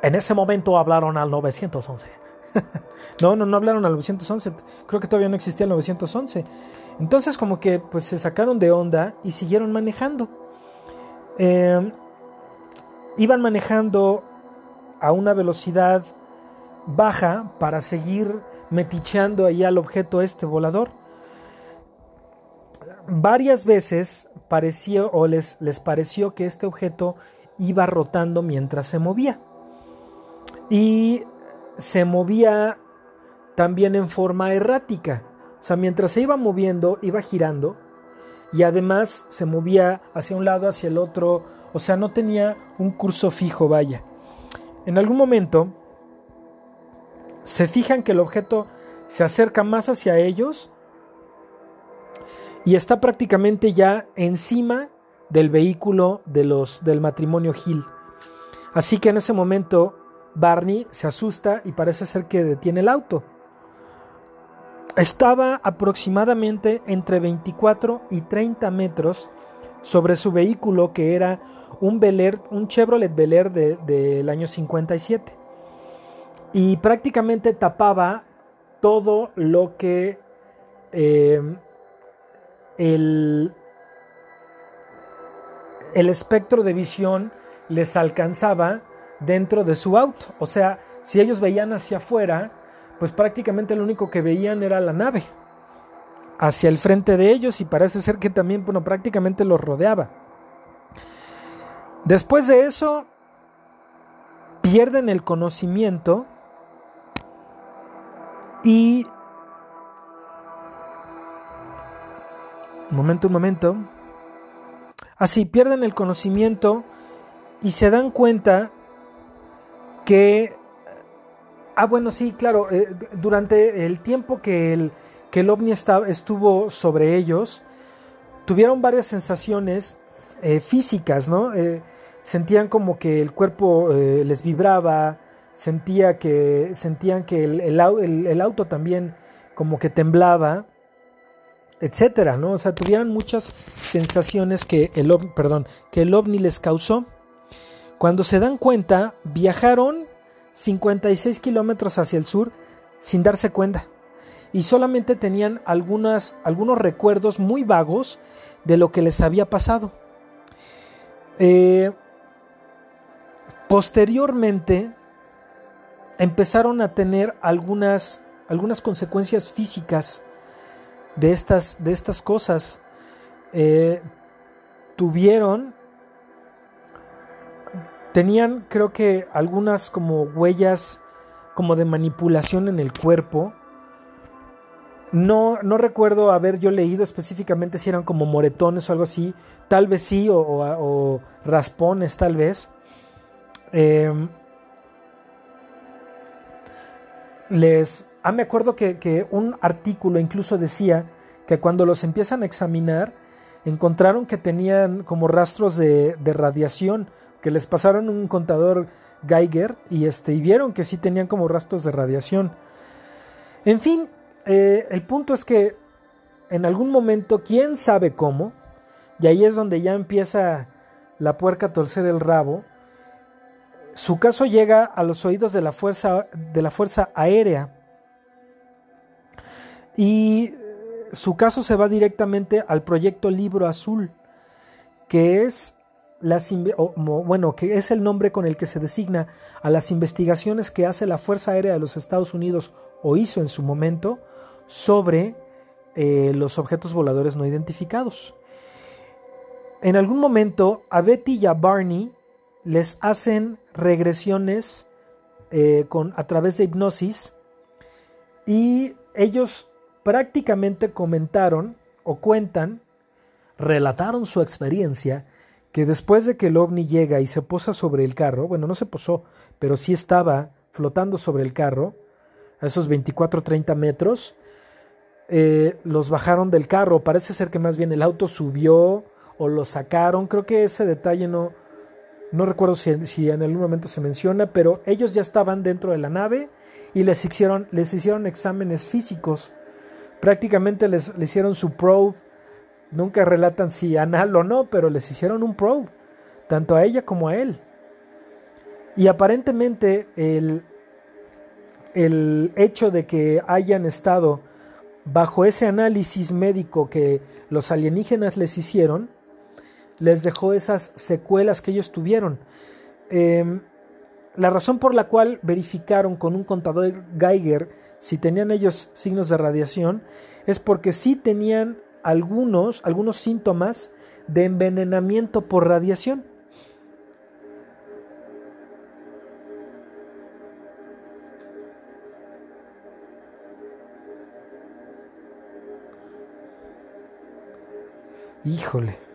En ese momento hablaron al 911. no, no, no hablaron al 911. Creo que todavía no existía el 911. Entonces, como que pues se sacaron de onda y siguieron manejando. Em, iban manejando a una velocidad baja para seguir meticheando ahí al objeto este volador. Varias veces pareció o les, les pareció que este objeto iba rotando mientras se movía. Y se movía también en forma errática. O sea, mientras se iba moviendo, iba girando. Y además se movía hacia un lado, hacia el otro. O sea, no tenía un curso fijo, vaya. En algún momento se fijan que el objeto se acerca más hacia ellos y está prácticamente ya encima del vehículo de los, del matrimonio Gil. Así que en ese momento Barney se asusta y parece ser que detiene el auto. Estaba aproximadamente entre 24 y 30 metros sobre su vehículo que era un, un Chevrolet Bel Air del año 57. Y prácticamente tapaba todo lo que eh, el, el espectro de visión les alcanzaba dentro de su auto. O sea, si ellos veían hacia afuera, pues prácticamente lo único que veían era la nave hacia el frente de ellos y parece ser que también, bueno, prácticamente los rodeaba. Después de eso, pierden el conocimiento y... Un momento, un momento. Así, pierden el conocimiento y se dan cuenta que... Ah, bueno, sí, claro, eh, durante el tiempo que el, que el ovni estuvo sobre ellos, tuvieron varias sensaciones eh, físicas, ¿no? Eh, sentían como que el cuerpo les vibraba, sentía que, sentían que el, el, auto también como que temblaba, etcétera, ¿no? O sea, tuvieron muchas sensaciones que el, perdón, que el ovni les causó. Cuando se dan cuenta, viajaron 56 kilómetros hacia el sur sin darse cuenta. Y solamente tenían algunas, algunos recuerdos muy vagos de lo que les había pasado. Eh, posteriormente empezaron a tener algunas, algunas consecuencias físicas de estas, de estas cosas. Eh, tuvieron Tenían, creo que, algunas como huellas como de manipulación en el cuerpo. No, no recuerdo haber yo leído específicamente si eran como moretones o algo así. Tal vez sí, o, raspones, tal vez. Em, les. Ah, me acuerdo que, que, un artículo incluso decía que cuando los empiezan a examinar, encontraron que tenían como rastros de, de radiación que les pasaron un contador Geiger y, este, y vieron que sí tenían como rastros de radiación. En fin, eh, el punto es que en algún momento, quién sabe cómo, y ahí es donde ya empieza la puerca a torcer el rabo, su caso llega a los oídos de la fuerza, de la fuerza aérea y su caso se va directamente al proyecto Libro Azul, que es bueno, que es el nombre con el que se designa a las investigaciones que hace la Fuerza Aérea de los Estados Unidos o hizo en su momento sobre eh, los objetos voladores no identificados. En algún momento a Betty y a Barney les hacen regresiones eh, con, a través de hipnosis y ellos prácticamente comentaron o cuentan, relataron su experiencia que después de que el ovni llega y se posa sobre el carro, bueno, no se posó, pero sí estaba flotando sobre el carro, a esos 24-30 metros, eh, los bajaron del carro. Parece ser que más bien el auto subió o lo sacaron. Creo que ese detalle no, no recuerdo si, en algún momento se menciona, pero ellos ya estaban dentro de la nave y les hicieron, les hicieron exámenes físicos. Prácticamente les, les hicieron su probe Nunca relatan si anal o no, pero les hicieron un probe, tanto a ella como a él. Y aparentemente el, el hecho de que hayan estado bajo ese análisis médico que los alienígenas les hicieron, les dejó esas secuelas que ellos tuvieron. Em, la razón por la cual verificaron con un contador Geiger si tenían ellos signos de radiación es porque sí tenían algunos, algunos síntomas de envenenamiento por radiación. Híjole.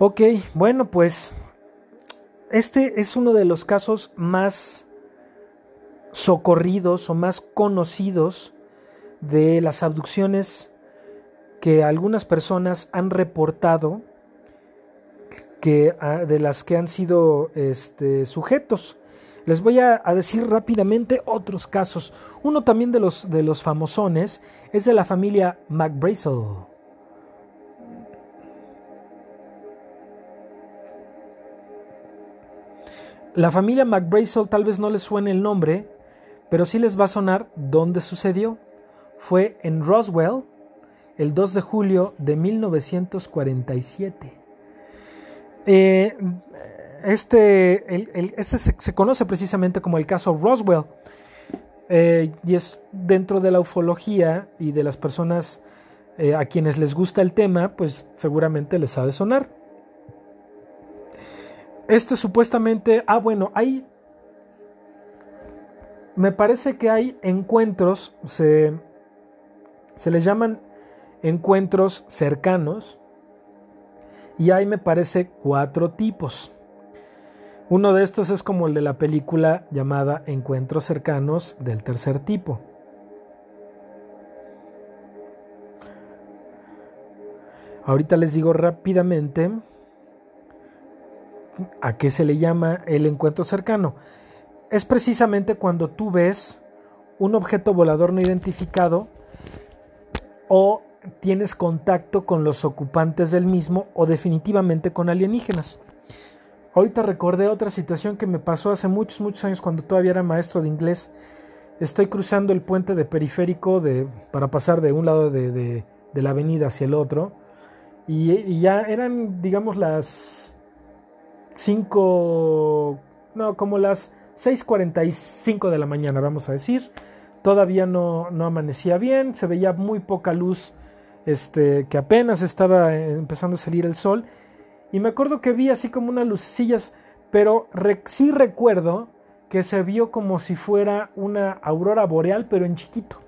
Ok, bueno, pues este es uno de los casos más socorridos o más conocidos de las abducciones que algunas personas han reportado que, de las que han sido este, sujetos. Les voy a, decir rápidamente otros casos. Uno también de los, de los famosones es de la familia McBrazel. La familia McBrazel tal vez no les suene el nombre, pero sí les va a sonar dónde sucedió. Fue en Roswell, el 2 de julio de 1947. Eh, este, este se, conoce precisamente como el caso Roswell eh, y es dentro de la ufología y de las personas eh, a quienes les gusta el tema, pues seguramente les ha de sonar. Este supuestamente, ah bueno, hay, me parece que hay encuentros, se, se les llaman encuentros cercanos y hay me parece cuatro tipos. Uno de estos es como el de la película llamada Encuentros cercanos del tercer tipo. Ahorita les digo rápidamente ¿A qué se le llama el encuentro cercano? Es precisamente cuando tú ves un objeto volador no identificado o tienes contacto con los ocupantes del mismo o definitivamente con alienígenas. Ahorita recordé otra situación que me pasó hace muchos, muchos años cuando todavía era maestro de inglés. Estoy cruzando el puente de periférico de, para pasar de un lado de, la avenida hacia el otro. Y, ya eran, digamos, las 5, no, como las 6.45 de la mañana, vamos a decir. Todavía no, no amanecía bien, se veía muy poca luz, este, que apenas estaba empezando a salir el sol. Y me acuerdo que vi así como unas lucecillas, pero sí recuerdo que se vio como si fuera una aurora boreal, pero en chiquito.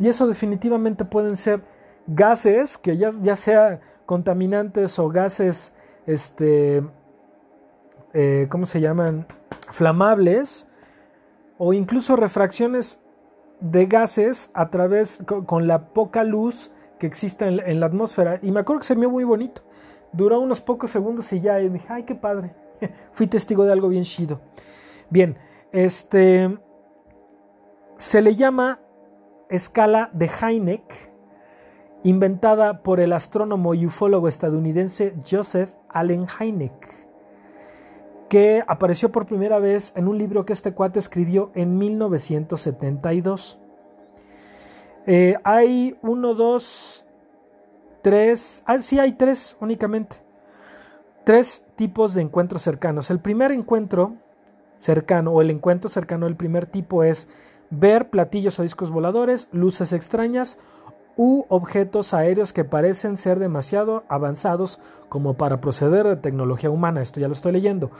Y eso definitivamente pueden ser gases, que ya, ya sea contaminantes o gases este, eh, ¿cómo se llaman? Flamables o incluso refracciones de gases a través, con, la poca luz que existe en, la atmósfera. Y me acuerdo que se vio muy bonito. Duró unos pocos segundos y ya, y dije, ay, qué padre. Fui testigo de algo bien chido. Bien, este se le llama escala de Heineck, inventada por el astrónomo y ufólogo estadounidense Joseph Allen Hynek que apareció por primera vez en un libro que este cuate escribió en 1972. Eh, hay uno, dos, tres, ah, sí, hay tres únicamente. Tres tipos de encuentros cercanos. El primer encuentro cercano o el encuentro cercano del primer tipo es ver platillos o discos voladores, luces extrañas u objetos aéreos que parecen ser demasiado avanzados como para proceder de tecnología humana. Esto ya lo estoy leyendo.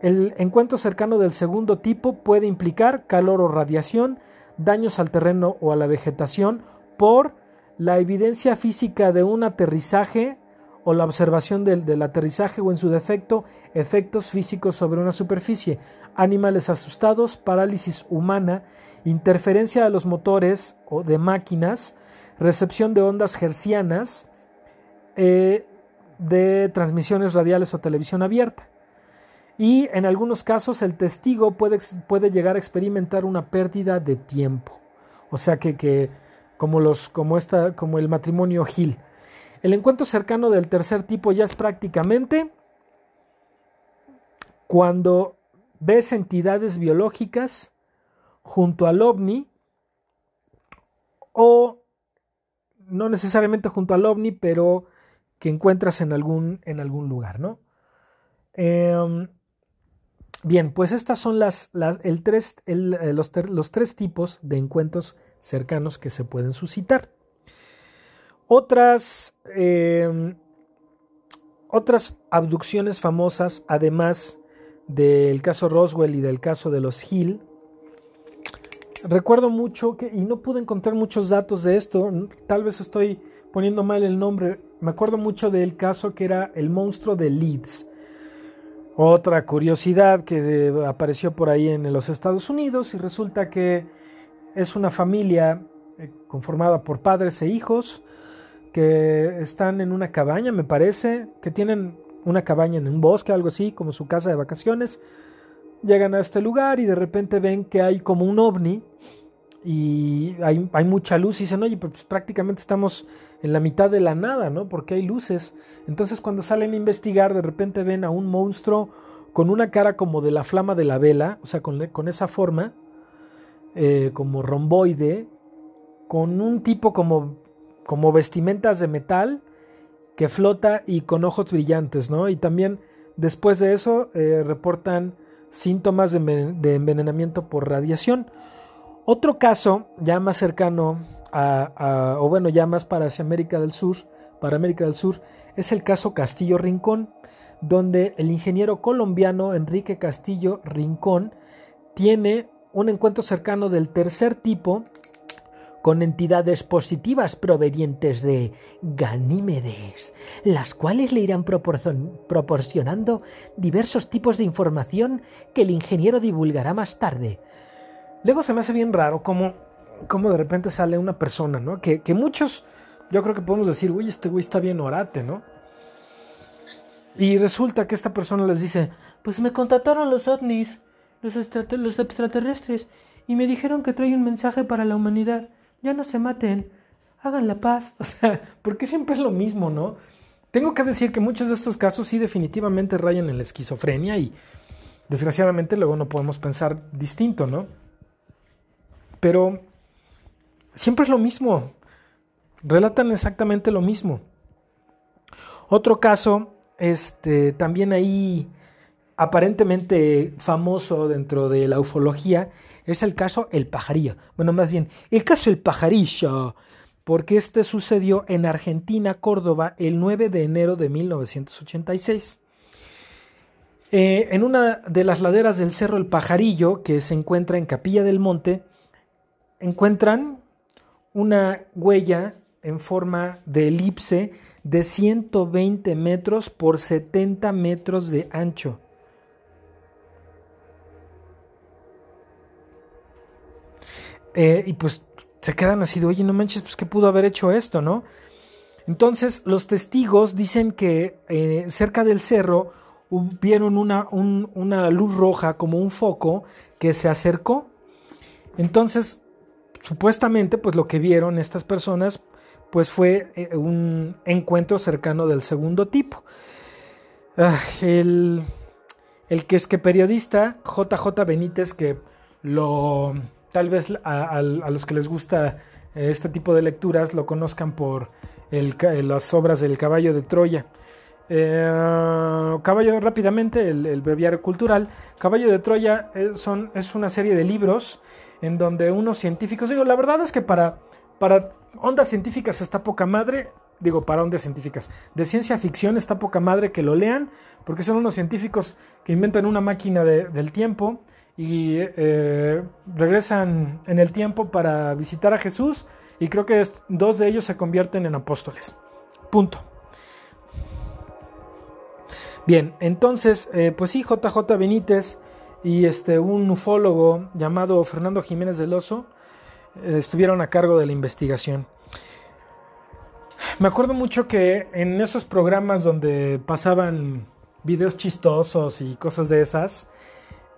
El encuentro cercano del segundo tipo puede implicar calor o radiación, daños al terreno o a la vegetación por la evidencia física de un aterrizaje o la observación del, del, aterrizaje o en su defecto efectos físicos sobre una superficie, animales asustados, parálisis humana, interferencia de los motores o de máquinas, recepción de ondas hercianas, eh, de transmisiones radiales o televisión abierta. Y en algunos casos el testigo puede, puede llegar a experimentar una pérdida de tiempo. O sea que, como, los, como, esta, como el matrimonio Gil. El encuentro cercano del tercer tipo ya es prácticamente cuando ves entidades biológicas junto al ovni o no necesariamente junto al ovni, pero que encuentras en algún, en algún lugar, ¿no? Em, bien, pues estas son las, el tres, eh, los, los, tres tipos de encuentros cercanos que se pueden suscitar. Otras, em, otras abducciones famosas, además del caso Roswell y del caso de los Hill, recuerdo mucho que, y no pude encontrar muchos datos de esto, tal vez estoy poniendo mal el nombre, me acuerdo mucho del caso que era el monstruo de Leeds, Otra curiosidad que eh, apareció por ahí en los Estados Unidos y resulta que es una familia eh, conformada por padres e hijos que están en una cabaña, me parece, que tienen una cabaña en un bosque, algo así, como su casa de vacaciones. Llegan a este lugar y de repente ven que hay como un ovni y hay, hay mucha luz y dicen, oye, pues prácticamente estamos en la mitad de la nada, ¿no? Porque hay luces. Entonces cuando salen a investigar, de repente ven a un monstruo con una cara como de la flama de la vela, o sea, con, con esa forma, eh, como romboide, con un tipo como, como vestimentas de metal que flota y con ojos brillantes, ¿no? Y también después de eso eh, reportan síntomas de, envenenamiento por radiación. Otro caso ya más cercano a, o bueno, ya más para América del Sur, para América del Sur, es el caso Castillo Rincón, donde el ingeniero colombiano Enrique Castillo Rincón tiene un encuentro cercano del tercer tipo con entidades positivas provenientes de Ganímedes, las cuales le irán proporcionando diversos tipos de información que el ingeniero divulgará más tarde. Luego se me hace bien raro cómo, cómo de repente sale una persona, ¿no? Que, que muchos, yo creo que podemos decir, uy, este güey está bien orate, ¿no? Y resulta que esta persona les dice, pues me contactaron los ovnis, los, los extraterrestres, y me dijeron que trae un mensaje para la humanidad ya no se maten, hagan la paz. O sea, porque siempre es lo mismo, ¿no? Tengo que decir que muchos de estos casos sí definitivamente rayan en la esquizofrenia y desgraciadamente luego no podemos pensar distinto, ¿no? Pero siempre es lo mismo, relatan exactamente lo mismo. Otro caso, este, también ahí aparentemente famoso dentro de la ufología, es el caso El Pajarillo. Bueno, más bien, el caso El Pajarillo, porque este sucedió en Argentina, Córdoba, el 9 de enero de 1986. Eh, en una de las laderas del Cerro El Pajarillo, que se encuentra en Capilla del Monte, encuentran una huella en forma de elipse de 120 metros por 70 metros de ancho. Eh, y pues se quedan así oye, no manches, pues qué pudo haber hecho esto, ¿no? Entonces los testigos dicen que eh, cerca del cerro vieron una, una luz roja como un foco que se acercó. Entonces, supuestamente, pues lo que vieron estas personas, pues fue eh, un encuentro cercano del segundo tipo. El, el que es que periodista, JJ Benítez, que lo tal vez a, los que les gusta eh, este tipo de lecturas lo conozcan por las obras del caballo de Troya. Eh, caballo, rápidamente, el, breviario cultural. Caballo de Troya es, son, es una serie de libros en donde unos científicos, digo, la verdad es que para ondas científicas está poca madre, digo, para ondas científicas, de ciencia ficción está poca madre que lo lean, porque son unos científicos que inventan una máquina del tiempo y eh, regresan en el tiempo para visitar a Jesús y creo que dos de ellos se convierten en apóstoles. Punto. Bien, entonces, eh, pues sí, JJ Benítez y este, un ufólogo llamado Fernando Jiménez del Oso eh, estuvieron a cargo de la investigación. Me acuerdo mucho que en esos programas donde pasaban videos chistosos y cosas de esas,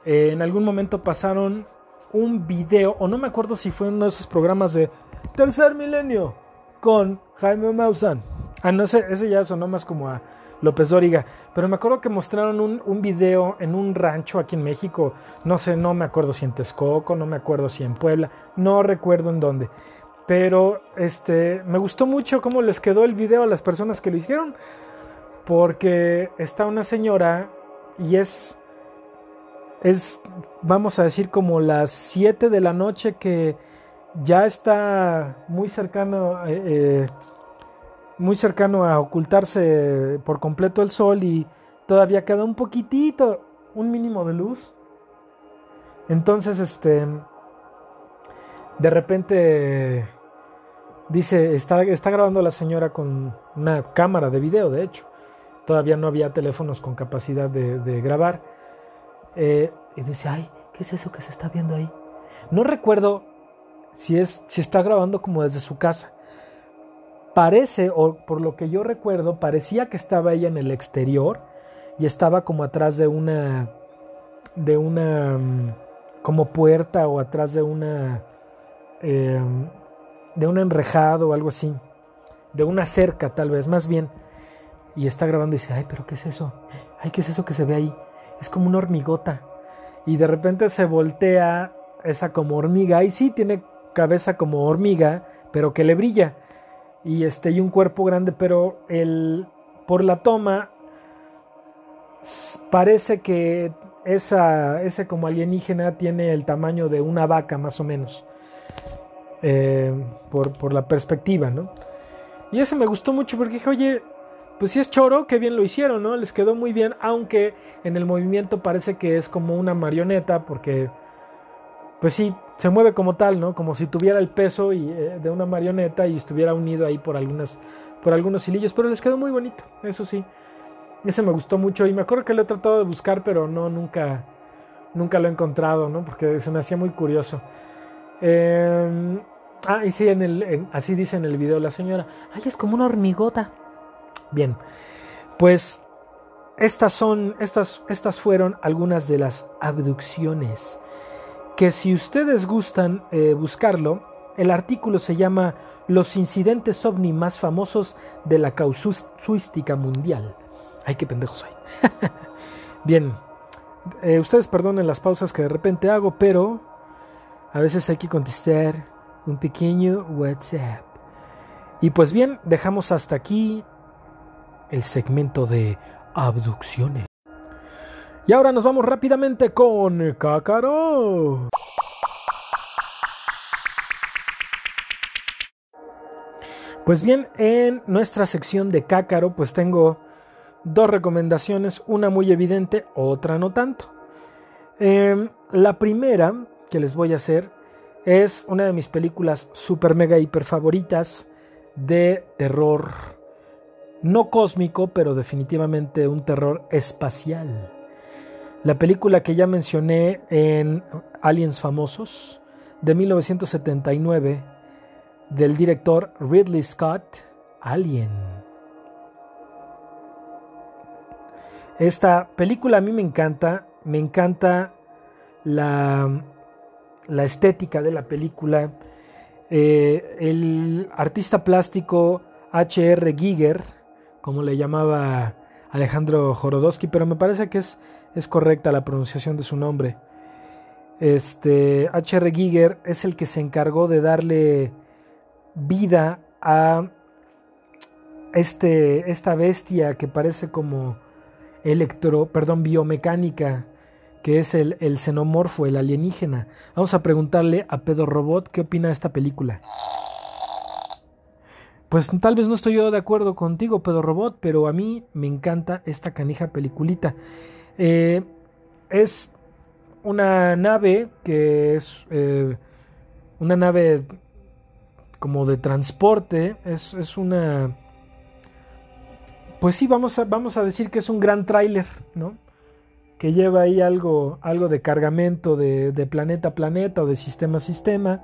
en algún momento pasaron un video, o no me acuerdo si fue uno de esos programas de Tercer Milenio con Jaime Maussan. Ah, no sé, ese ya sonó más como a López Dóriga. Pero me acuerdo que mostraron un, un, video en un rancho aquí en México. No sé, no me acuerdo si en Texcoco, no me acuerdo si en Puebla, no recuerdo en dónde. Pero este, me gustó mucho cómo les quedó el video a las personas que lo hicieron. Porque está una señora y es es, vamos a decir, como las 7 de la noche que ya está muy cercano, eh, eh, muy cercano a ocultarse por completo el sol y todavía queda un poquitito, un mínimo de luz. Entonces, este, de repente dice, está, está grabando la señora con una cámara de video, de hecho. todavía no había teléfonos con capacidad de, grabar. Eh, y dice, ay, ¿qué es eso que se está viendo ahí? No recuerdo si, es, si está grabando como desde su casa. Parece, o por lo que yo recuerdo, parecía que estaba ella en el exterior y estaba como atrás de una, de una, mm, como puerta o atrás de una, em, de un enrejado o algo así, de una cerca tal vez, más bien. Y está grabando y dice, ay, pero ¿qué es eso? Ay, ¿qué es eso que se ve ahí? Es como una hormigota. Y de repente se voltea esa como hormiga. Y sí, tiene cabeza como hormiga, pero que le brilla y este y un cuerpo grande, pero el por la toma parece que esa, ese como alienígena tiene el tamaño de una vaca más o menos eh, por, por, la perspectiva, ¿no? Y ese me gustó mucho porque dije, oye, pues si es choro, qué bien lo hicieron, ¿no? Les quedó muy bien, aunque en el movimiento parece que es como una marioneta porque, pues sí, se mueve como tal, ¿no? Como si tuviera el peso y, eh, de una marioneta y estuviera unido ahí por algunas por algunos hilillos, pero les quedó muy bonito, eso sí. Ese me gustó mucho y me acuerdo que lo he tratado de buscar, pero no nunca nunca lo he encontrado, ¿no? Porque se me hacía muy curioso. Em, ah, y sí, en el, así dice en el video la señora. Ay, es como una hormigota. Bien, pues estas son, estas, estas fueron algunas de las abducciones que si ustedes gustan eh, buscarlo, el artículo se llama Los incidentes ovni más famosos de la causuística mundial. Ay, qué pendejo soy. Bien, eh, ustedes perdonen las pausas que de repente hago, pero a veces hay que contestar un pequeño WhatsApp. Y pues bien, dejamos hasta aquí el segmento de abducciones. Y ahora nos vamos rápidamente con Cácaro. Pues bien, en nuestra sección de Cácaro, pues tengo dos recomendaciones, una muy evidente, otra no tanto. Em, la primera que les voy a hacer es una de mis películas super mega hiper favoritas de terror no cósmico, pero definitivamente un terror espacial. La película que ya mencioné en Aliens Famosos de 1979 del director Ridley Scott, Alien. Esta película a mí me encanta, me encanta la, la estética de la película. Eh, el artista plástico H.R. Giger, como le llamaba Alejandro Jorodowski, pero me parece que es es correcta la pronunciación de su nombre. Este H.R. Giger es el que se encargó de darle vida a este, esta bestia que parece como electro, perdón, biomecánica, que es el, el xenomorfo, el alienígena. Vamos a preguntarle a Pedro Robot qué opina de esta película. Pues tal vez no estoy yo de acuerdo contigo, Pedro Robot, pero a mí me encanta esta canija peliculita. Eh, es una nave que es eh, una nave como de transporte, es, una... Pues sí, vamos a, vamos a decir que es un gran tráiler, ¿no? Que lleva ahí algo, algo de cargamento de, planeta a planeta o de sistema a sistema.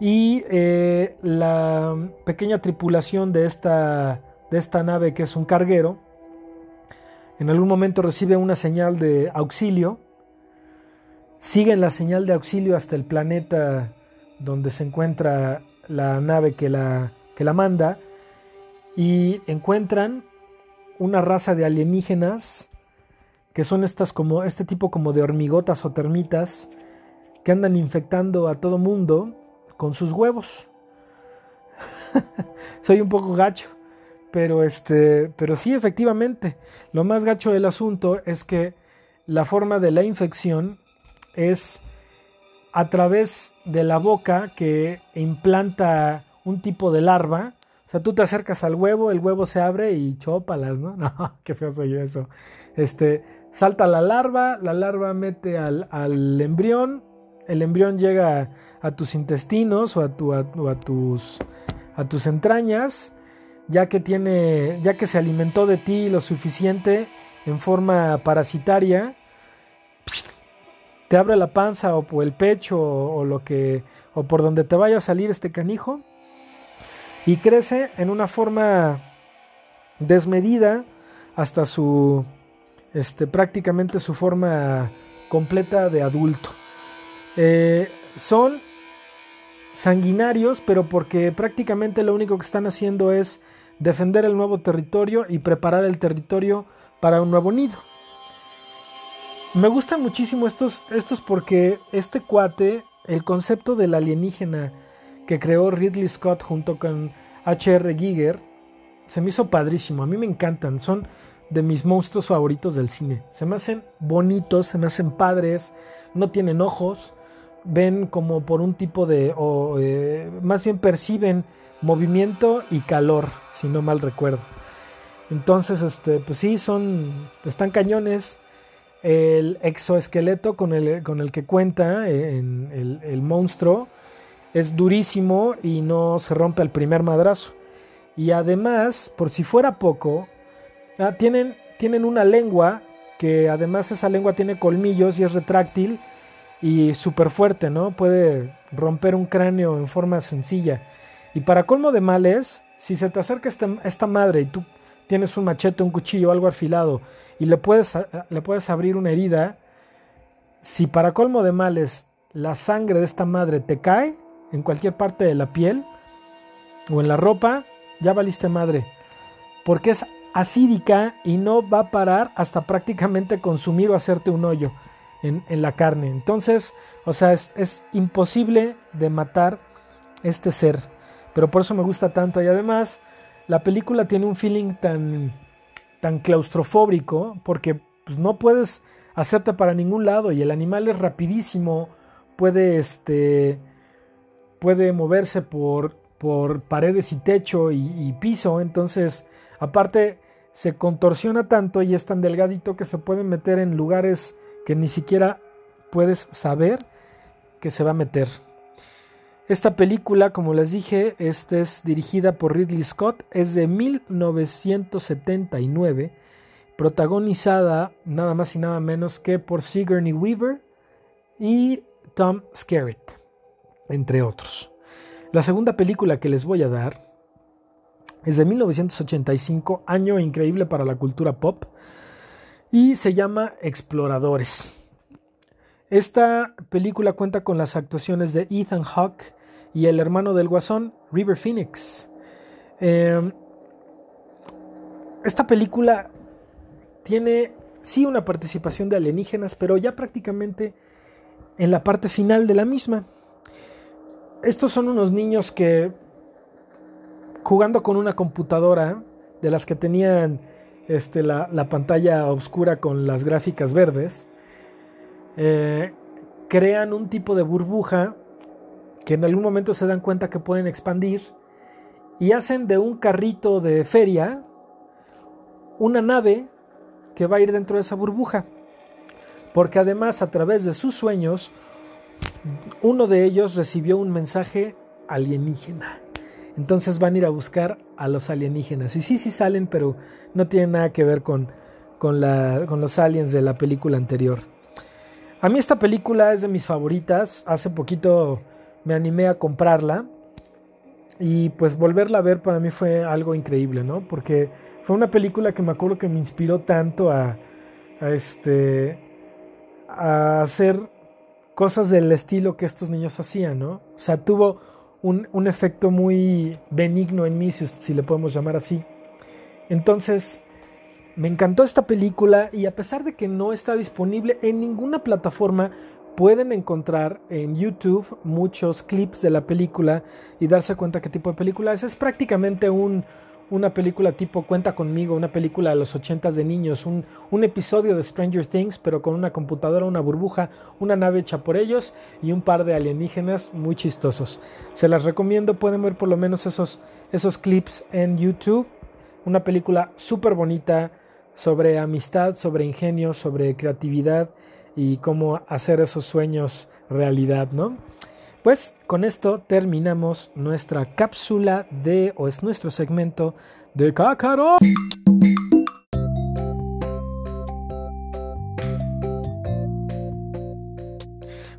Y eh, la pequeña tripulación de esta, de esta nave, que es un carguero, en algún momento recibe una señal de auxilio, siguen la señal de auxilio hasta el planeta donde se encuentra la nave que la, que la manda y encuentran una raza de alienígenas que son estas como este tipo como de hormigotas o termitas que andan infectando a todo mundo con sus huevos. Soy un poco gacho. Pero este, pero sí, efectivamente, lo más gacho del asunto es que la forma de la infección es a través de la boca que implanta un tipo de larva. O sea, tú te acercas al huevo, el huevo se abre y chópalas, ¿no? No, qué feo soy yo eso. Este, salta la larva, la larva mete al, al embrión, el embrión llega a, tus intestinos o a, tu, a, tus, a tus entrañas ya que tiene, ya que se alimentó de ti lo suficiente en forma parasitaria, te abre la panza o el pecho o, lo que o por donde te vaya a salir este canijo y crece en una forma desmedida hasta su este prácticamente su forma completa de adulto. Eh, son sanguinarios, pero porque prácticamente lo único que están haciendo es defender el nuevo territorio y preparar el territorio para un nuevo nido. Me gustan muchísimo estos, estos porque este cuate, el concepto del alienígena que creó Ridley Scott junto con H.R. Giger, se me hizo padrísimo. A mí me encantan, son de mis monstruos favoritos del cine. Se me hacen bonitos, se me hacen padres, no tienen ojos, ven como por un tipo de, o eh, más bien perciben movimiento y calor, si no mal recuerdo. Entonces, este, pues sí, son, están cañones. El exoesqueleto con el, con el que cuenta eh, en el, monstruo es durísimo y no se rompe al primer madrazo. Y además, por si fuera poco, ah, tienen, tienen una lengua que además esa lengua tiene colmillos y es retráctil y súper fuerte, ¿no? Puede romper un cráneo en forma sencilla. Y para colmo de males, si se te acerca esta, esta madre y tú tienes un machete, un cuchillo, algo afilado y le puedes, le puedes abrir una herida, si para colmo de males la sangre de esta madre te cae en cualquier parte de la piel o en la ropa, ya valiste madre. Porque es acídica y no va a parar hasta prácticamente consumir o hacerte un hoyo en, la carne. Entonces, o sea, es, es, imposible de matar este ser. Pero por eso me gusta tanto. Y además, la película tiene un feeling tan, tan claustrofóbico porque pues, no puedes hacerte para ningún lado y el animal es rapidísimo, puede, este, puede moverse por, por paredes y techo y, y piso. Entonces, aparte, se contorsiona tanto y es tan delgadito que se puede meter en lugares que ni siquiera puedes saber que se va a meter. Esta película, como les dije, esta es dirigida por Ridley Scott, es de 1979, protagonizada nada más y nada menos que por Sigourney Weaver y Tom Skerritt, entre otros. La segunda película que les voy a dar es de 1985, año increíble para la cultura pop, y se llama Exploradores. Esta película cuenta con las actuaciones de Ethan Hawke y el hermano del guasón, River Phoenix. Em, esta película tiene sí una participación de alienígenas, pero ya prácticamente en la parte final de la misma. Estos son unos niños que jugando con una computadora de las que tenían este, la, pantalla oscura con las gráficas verdes, eh, crean un tipo de burbuja que en algún momento se dan cuenta que pueden expandir y hacen de un carrito de feria una nave que va a ir dentro de esa burbuja. Porque además a través de sus sueños, uno de ellos recibió un mensaje alienígena. Entonces van a ir a buscar a los alienígenas. Y sí, sí salen, pero no tienen nada que ver con, con, la, con los aliens de la película anterior. A mí esta película es de mis favoritas. Hace poquito me animé a comprarla. Y pues volverla a ver para mí fue algo increíble, ¿no? Porque fue una película que me acuerdo que me inspiró tanto a, a este a hacer cosas del estilo que estos niños hacían, ¿no? O sea, tuvo un, efecto muy benigno en mí, si, le podemos llamar así. Entonces, me encantó esta película y a pesar de que no está disponible en ninguna plataforma, pueden encontrar en YouTube muchos clips de la película y darse cuenta qué tipo de película es. Es prácticamente un, una película tipo Cuenta conmigo, una película de los ochentas de niños, un, un, episodio de Stranger Things, pero con una computadora, una burbuja, una nave hecha por ellos y un par de alienígenas muy chistosos. Se las recomiendo, pueden ver por lo menos esos, esos clips en YouTube. Una película súper bonita sobre amistad, sobre ingenio, sobre creatividad y cómo hacer esos sueños realidad, ¿no? Pues con esto terminamos nuestra cápsula de, o es nuestro segmento de Cácaro.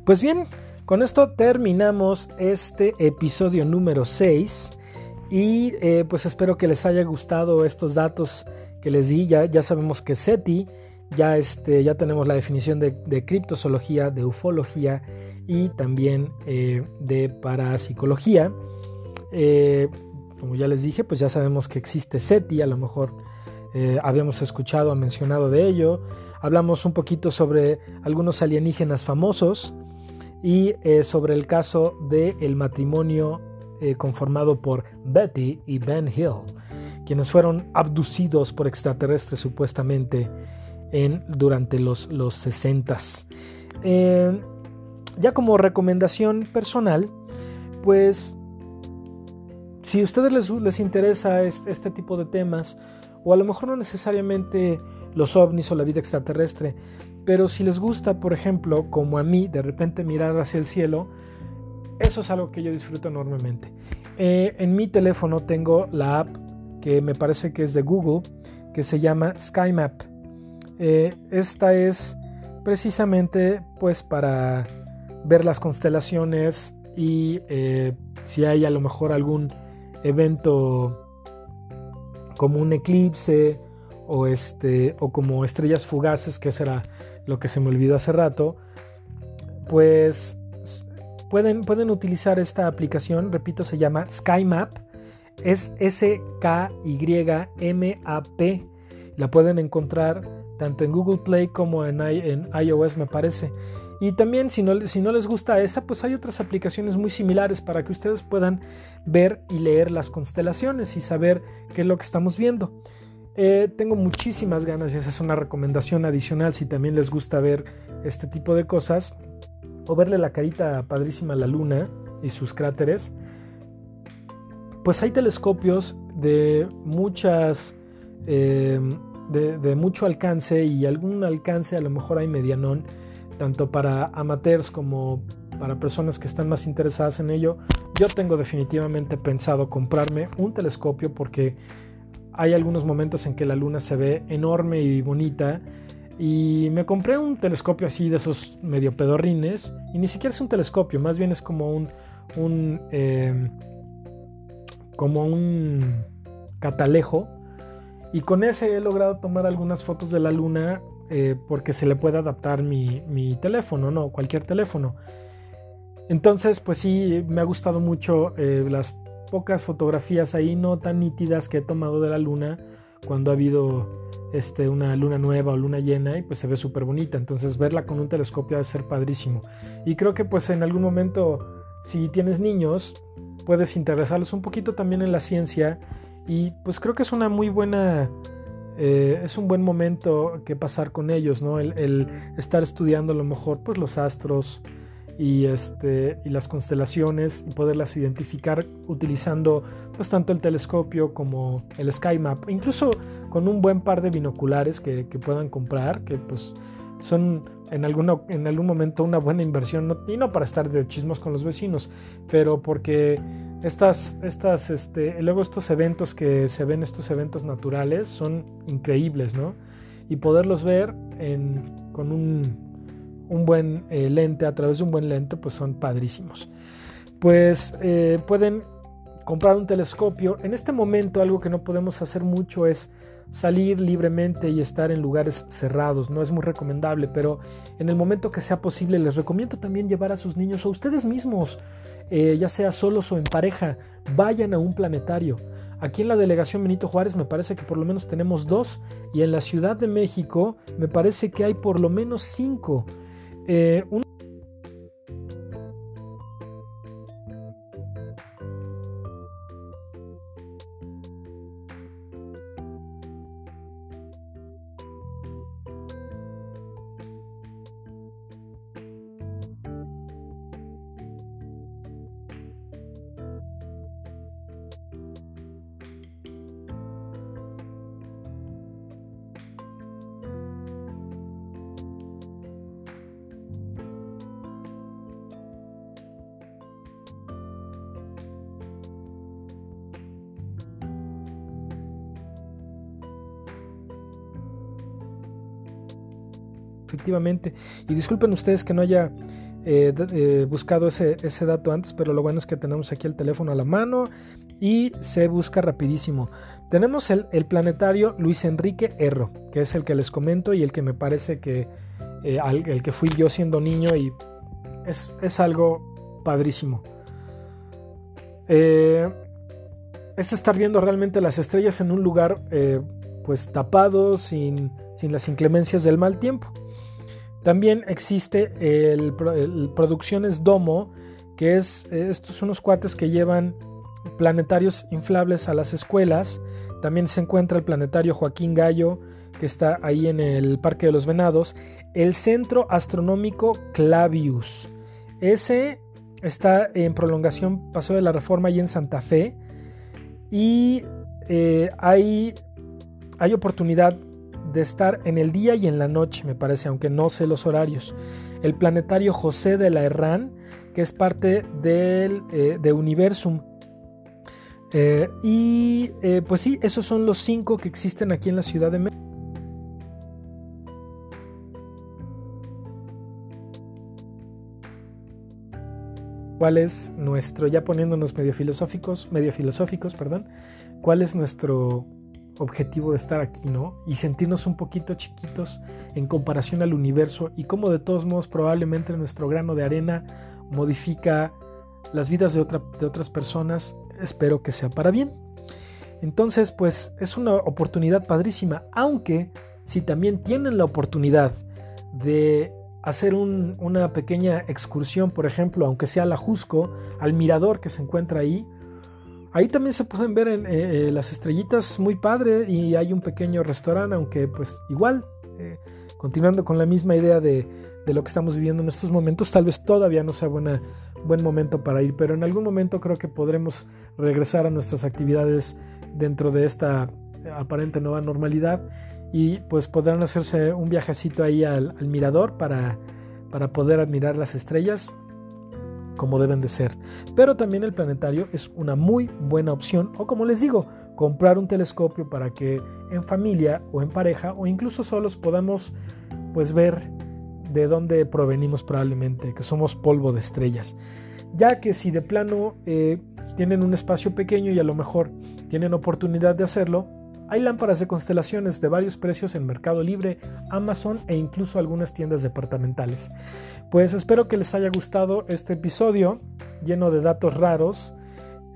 Pues bien, con esto terminamos este episodio número 6 y eh, pues espero que les haya gustado estos datos que les di. Ya, ya sabemos que SETI, ya, este, ya tenemos la definición de, de criptozoología, de ufología y también eh, de parapsicología. Eh, como ya les dije, pues ya sabemos que existe SETI, a lo mejor habíamos escuchado, mencionado de ello. Hablamos un poquito sobre algunos alienígenas famosos y sobre el caso del matrimonio eh, conformado por Betty y Ben Hill, quienes fueron abducidos por extraterrestres supuestamente en, durante los, los 60. Eh, ya como recomendación personal, pues si a ustedes les, les interesa este, tipo de temas, o a lo mejor no necesariamente los ovnis o la vida extraterrestre, pero si les gusta, por ejemplo, como a mí, de repente mirar hacia el cielo, eso es algo que yo disfruto enormemente. Eh, en mi teléfono tengo la app que me parece que es de Google, que se llama SkyMap. Eh, esta es precisamente pues para ver las constelaciones y eh, si hay a lo mejor algún evento como un eclipse o este o como estrellas fugaces que será lo que se me olvidó hace rato pues Pueden, pueden utilizar esta aplicación, repito, se llama SkyMap. Es S-K-Y-M-A-P. La pueden encontrar tanto en Google Play como en, en iOS, me parece. Y también si no, si no, les gusta esa, pues hay otras aplicaciones muy similares para que ustedes puedan ver y leer las constelaciones y saber qué es lo que estamos viendo. Eh, tengo muchísimas ganas y esa es una recomendación adicional si también les gusta ver este tipo de cosas o verle la carita padrísima a la luna y sus cráteres, pues hay telescopios de muchas, em, de, mucho alcance y algún alcance a lo mejor hay medianón, tanto para amateurs como para personas que están más interesadas en ello. Yo tengo definitivamente pensado comprarme un telescopio porque hay algunos momentos en que la luna se ve enorme y bonita y me compré un telescopio así de esos medio pedorrines. Y ni siquiera es un telescopio, más bien es como un. un em, como un catalejo. Y con ese he logrado tomar algunas fotos de la luna. Eh, porque se le puede adaptar mi, teléfono, no cualquier teléfono. Entonces, pues sí, me ha gustado mucho eh, las pocas fotografías ahí no tan nítidas que he tomado de la luna cuando ha habido este, una luna nueva o luna llena y pues se ve súper bonita. Entonces verla con un telescopio debe ser padrísimo. Y creo que pues en algún momento si tienes niños puedes interesarlos un poquito también en la ciencia y pues creo que es una muy buena... Eh, es un buen momento que pasar con ellos, ¿no? El, estar estudiando a lo mejor pues los astros, y, este, y las constelaciones y poderlas identificar utilizando pues tanto el telescopio como el Sky Map, incluso con un buen par de binoculares que, puedan comprar, que pues son en, alguno, en algún momento una buena inversión, y no para estar de chismos con los vecinos, pero porque estas, estas, este, luego estos eventos que se ven, estos eventos naturales, son increíbles, ¿no? Y poderlos ver en, con un un buen eh, lente, a través de un buen lente, pues son padrísimos. Pues eh, pueden comprar un telescopio. En este momento algo que no podemos hacer mucho es salir libremente y estar en lugares cerrados. No es muy recomendable, pero en el momento que sea posible les recomiendo también llevar a sus niños o ustedes mismos, eh, ya sea solos o en pareja, vayan a un planetario. Aquí en la delegación Benito Juárez me parece que por lo menos tenemos dos y en la Ciudad de México me parece que hay por lo menos cinco. Eh, efectivamente. Y disculpen ustedes que no haya eh, eh, buscado ese, ese, dato antes, pero lo bueno es que tenemos aquí el teléfono a la mano y se busca rapidísimo. Tenemos el, el planetario Luis Enrique Erro, que es el que les comento y el que me parece que eh, el que fui yo siendo niño y es, es algo padrísimo. es estar viendo realmente las estrellas en un lugar pues tapado, sin, sin las inclemencias del mal tiempo. También existe el, Producciones Domo, que es estos unos cuates que llevan planetarios inflables a las escuelas. También se encuentra el planetario Joaquín Gallo, que está ahí en el Parque de los Venados. El Centro Astronómico Clavius. Ese está en prolongación, pasó de la Reforma y en Santa Fe. Y eh, hay, hay oportunidad de estar en el día y en la noche, me parece, aunque no sé los horarios. El planetario José de la Herrán, que es parte del, eh, de Universum. Eh, y eh, pues sí, esos son los cinco que existen aquí en la Ciudad de México. ¿Cuál es nuestro, ya poniéndonos medio filosóficos, medio filosóficos, perdón, cuál es nuestro objetivo de estar aquí, ¿no? Y sentirnos un poquito chiquitos en comparación al universo y cómo de todos modos probablemente nuestro grano de arena modifica las vidas de, de otras personas, espero que sea para bien. Entonces, pues es una oportunidad padrísima, aunque si también tienen la oportunidad de hacer una pequeña excursión, por ejemplo, aunque sea a la Jusco, al mirador que se encuentra ahí, Ahí también se pueden ver en, eh, eh, las estrellitas muy padre y hay un pequeño restaurante, aunque pues igual, eh, continuando con la misma idea de, lo que estamos viviendo en estos momentos, tal vez todavía no sea buena, buen momento para ir, pero en algún momento creo que podremos regresar a nuestras actividades dentro de esta aparente nueva normalidad y pues podrán hacerse un viajecito ahí al, al mirador para, para poder admirar las estrellas como deben de ser. Pero también el planetario es una muy buena opción o como les digo, comprar un telescopio para que en familia o en pareja o incluso solos podamos pues ver de dónde provenimos probablemente, que somos polvo de estrellas. Ya que si de plano eh, tienen un espacio pequeño y a lo mejor tienen oportunidad de hacerlo, hay lámparas de constelaciones de varios precios en Mercado Libre, Amazon e incluso algunas tiendas departamentales. Pues espero que les haya gustado este episodio lleno de datos raros.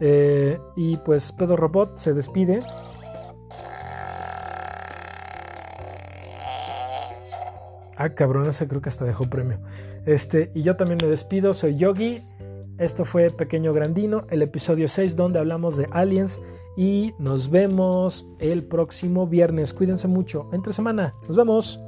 Eh, y pues Pedro Robot se despide. Ah, cabrón, ese creo que hasta dejó premio. Este, y yo también me despido, soy Yogi. Esto fue Pequeño Grandino, el episodio 6 donde hablamos de aliens y nos vemos el próximo viernes. Cuídense mucho. Entre semana. Nos vemos.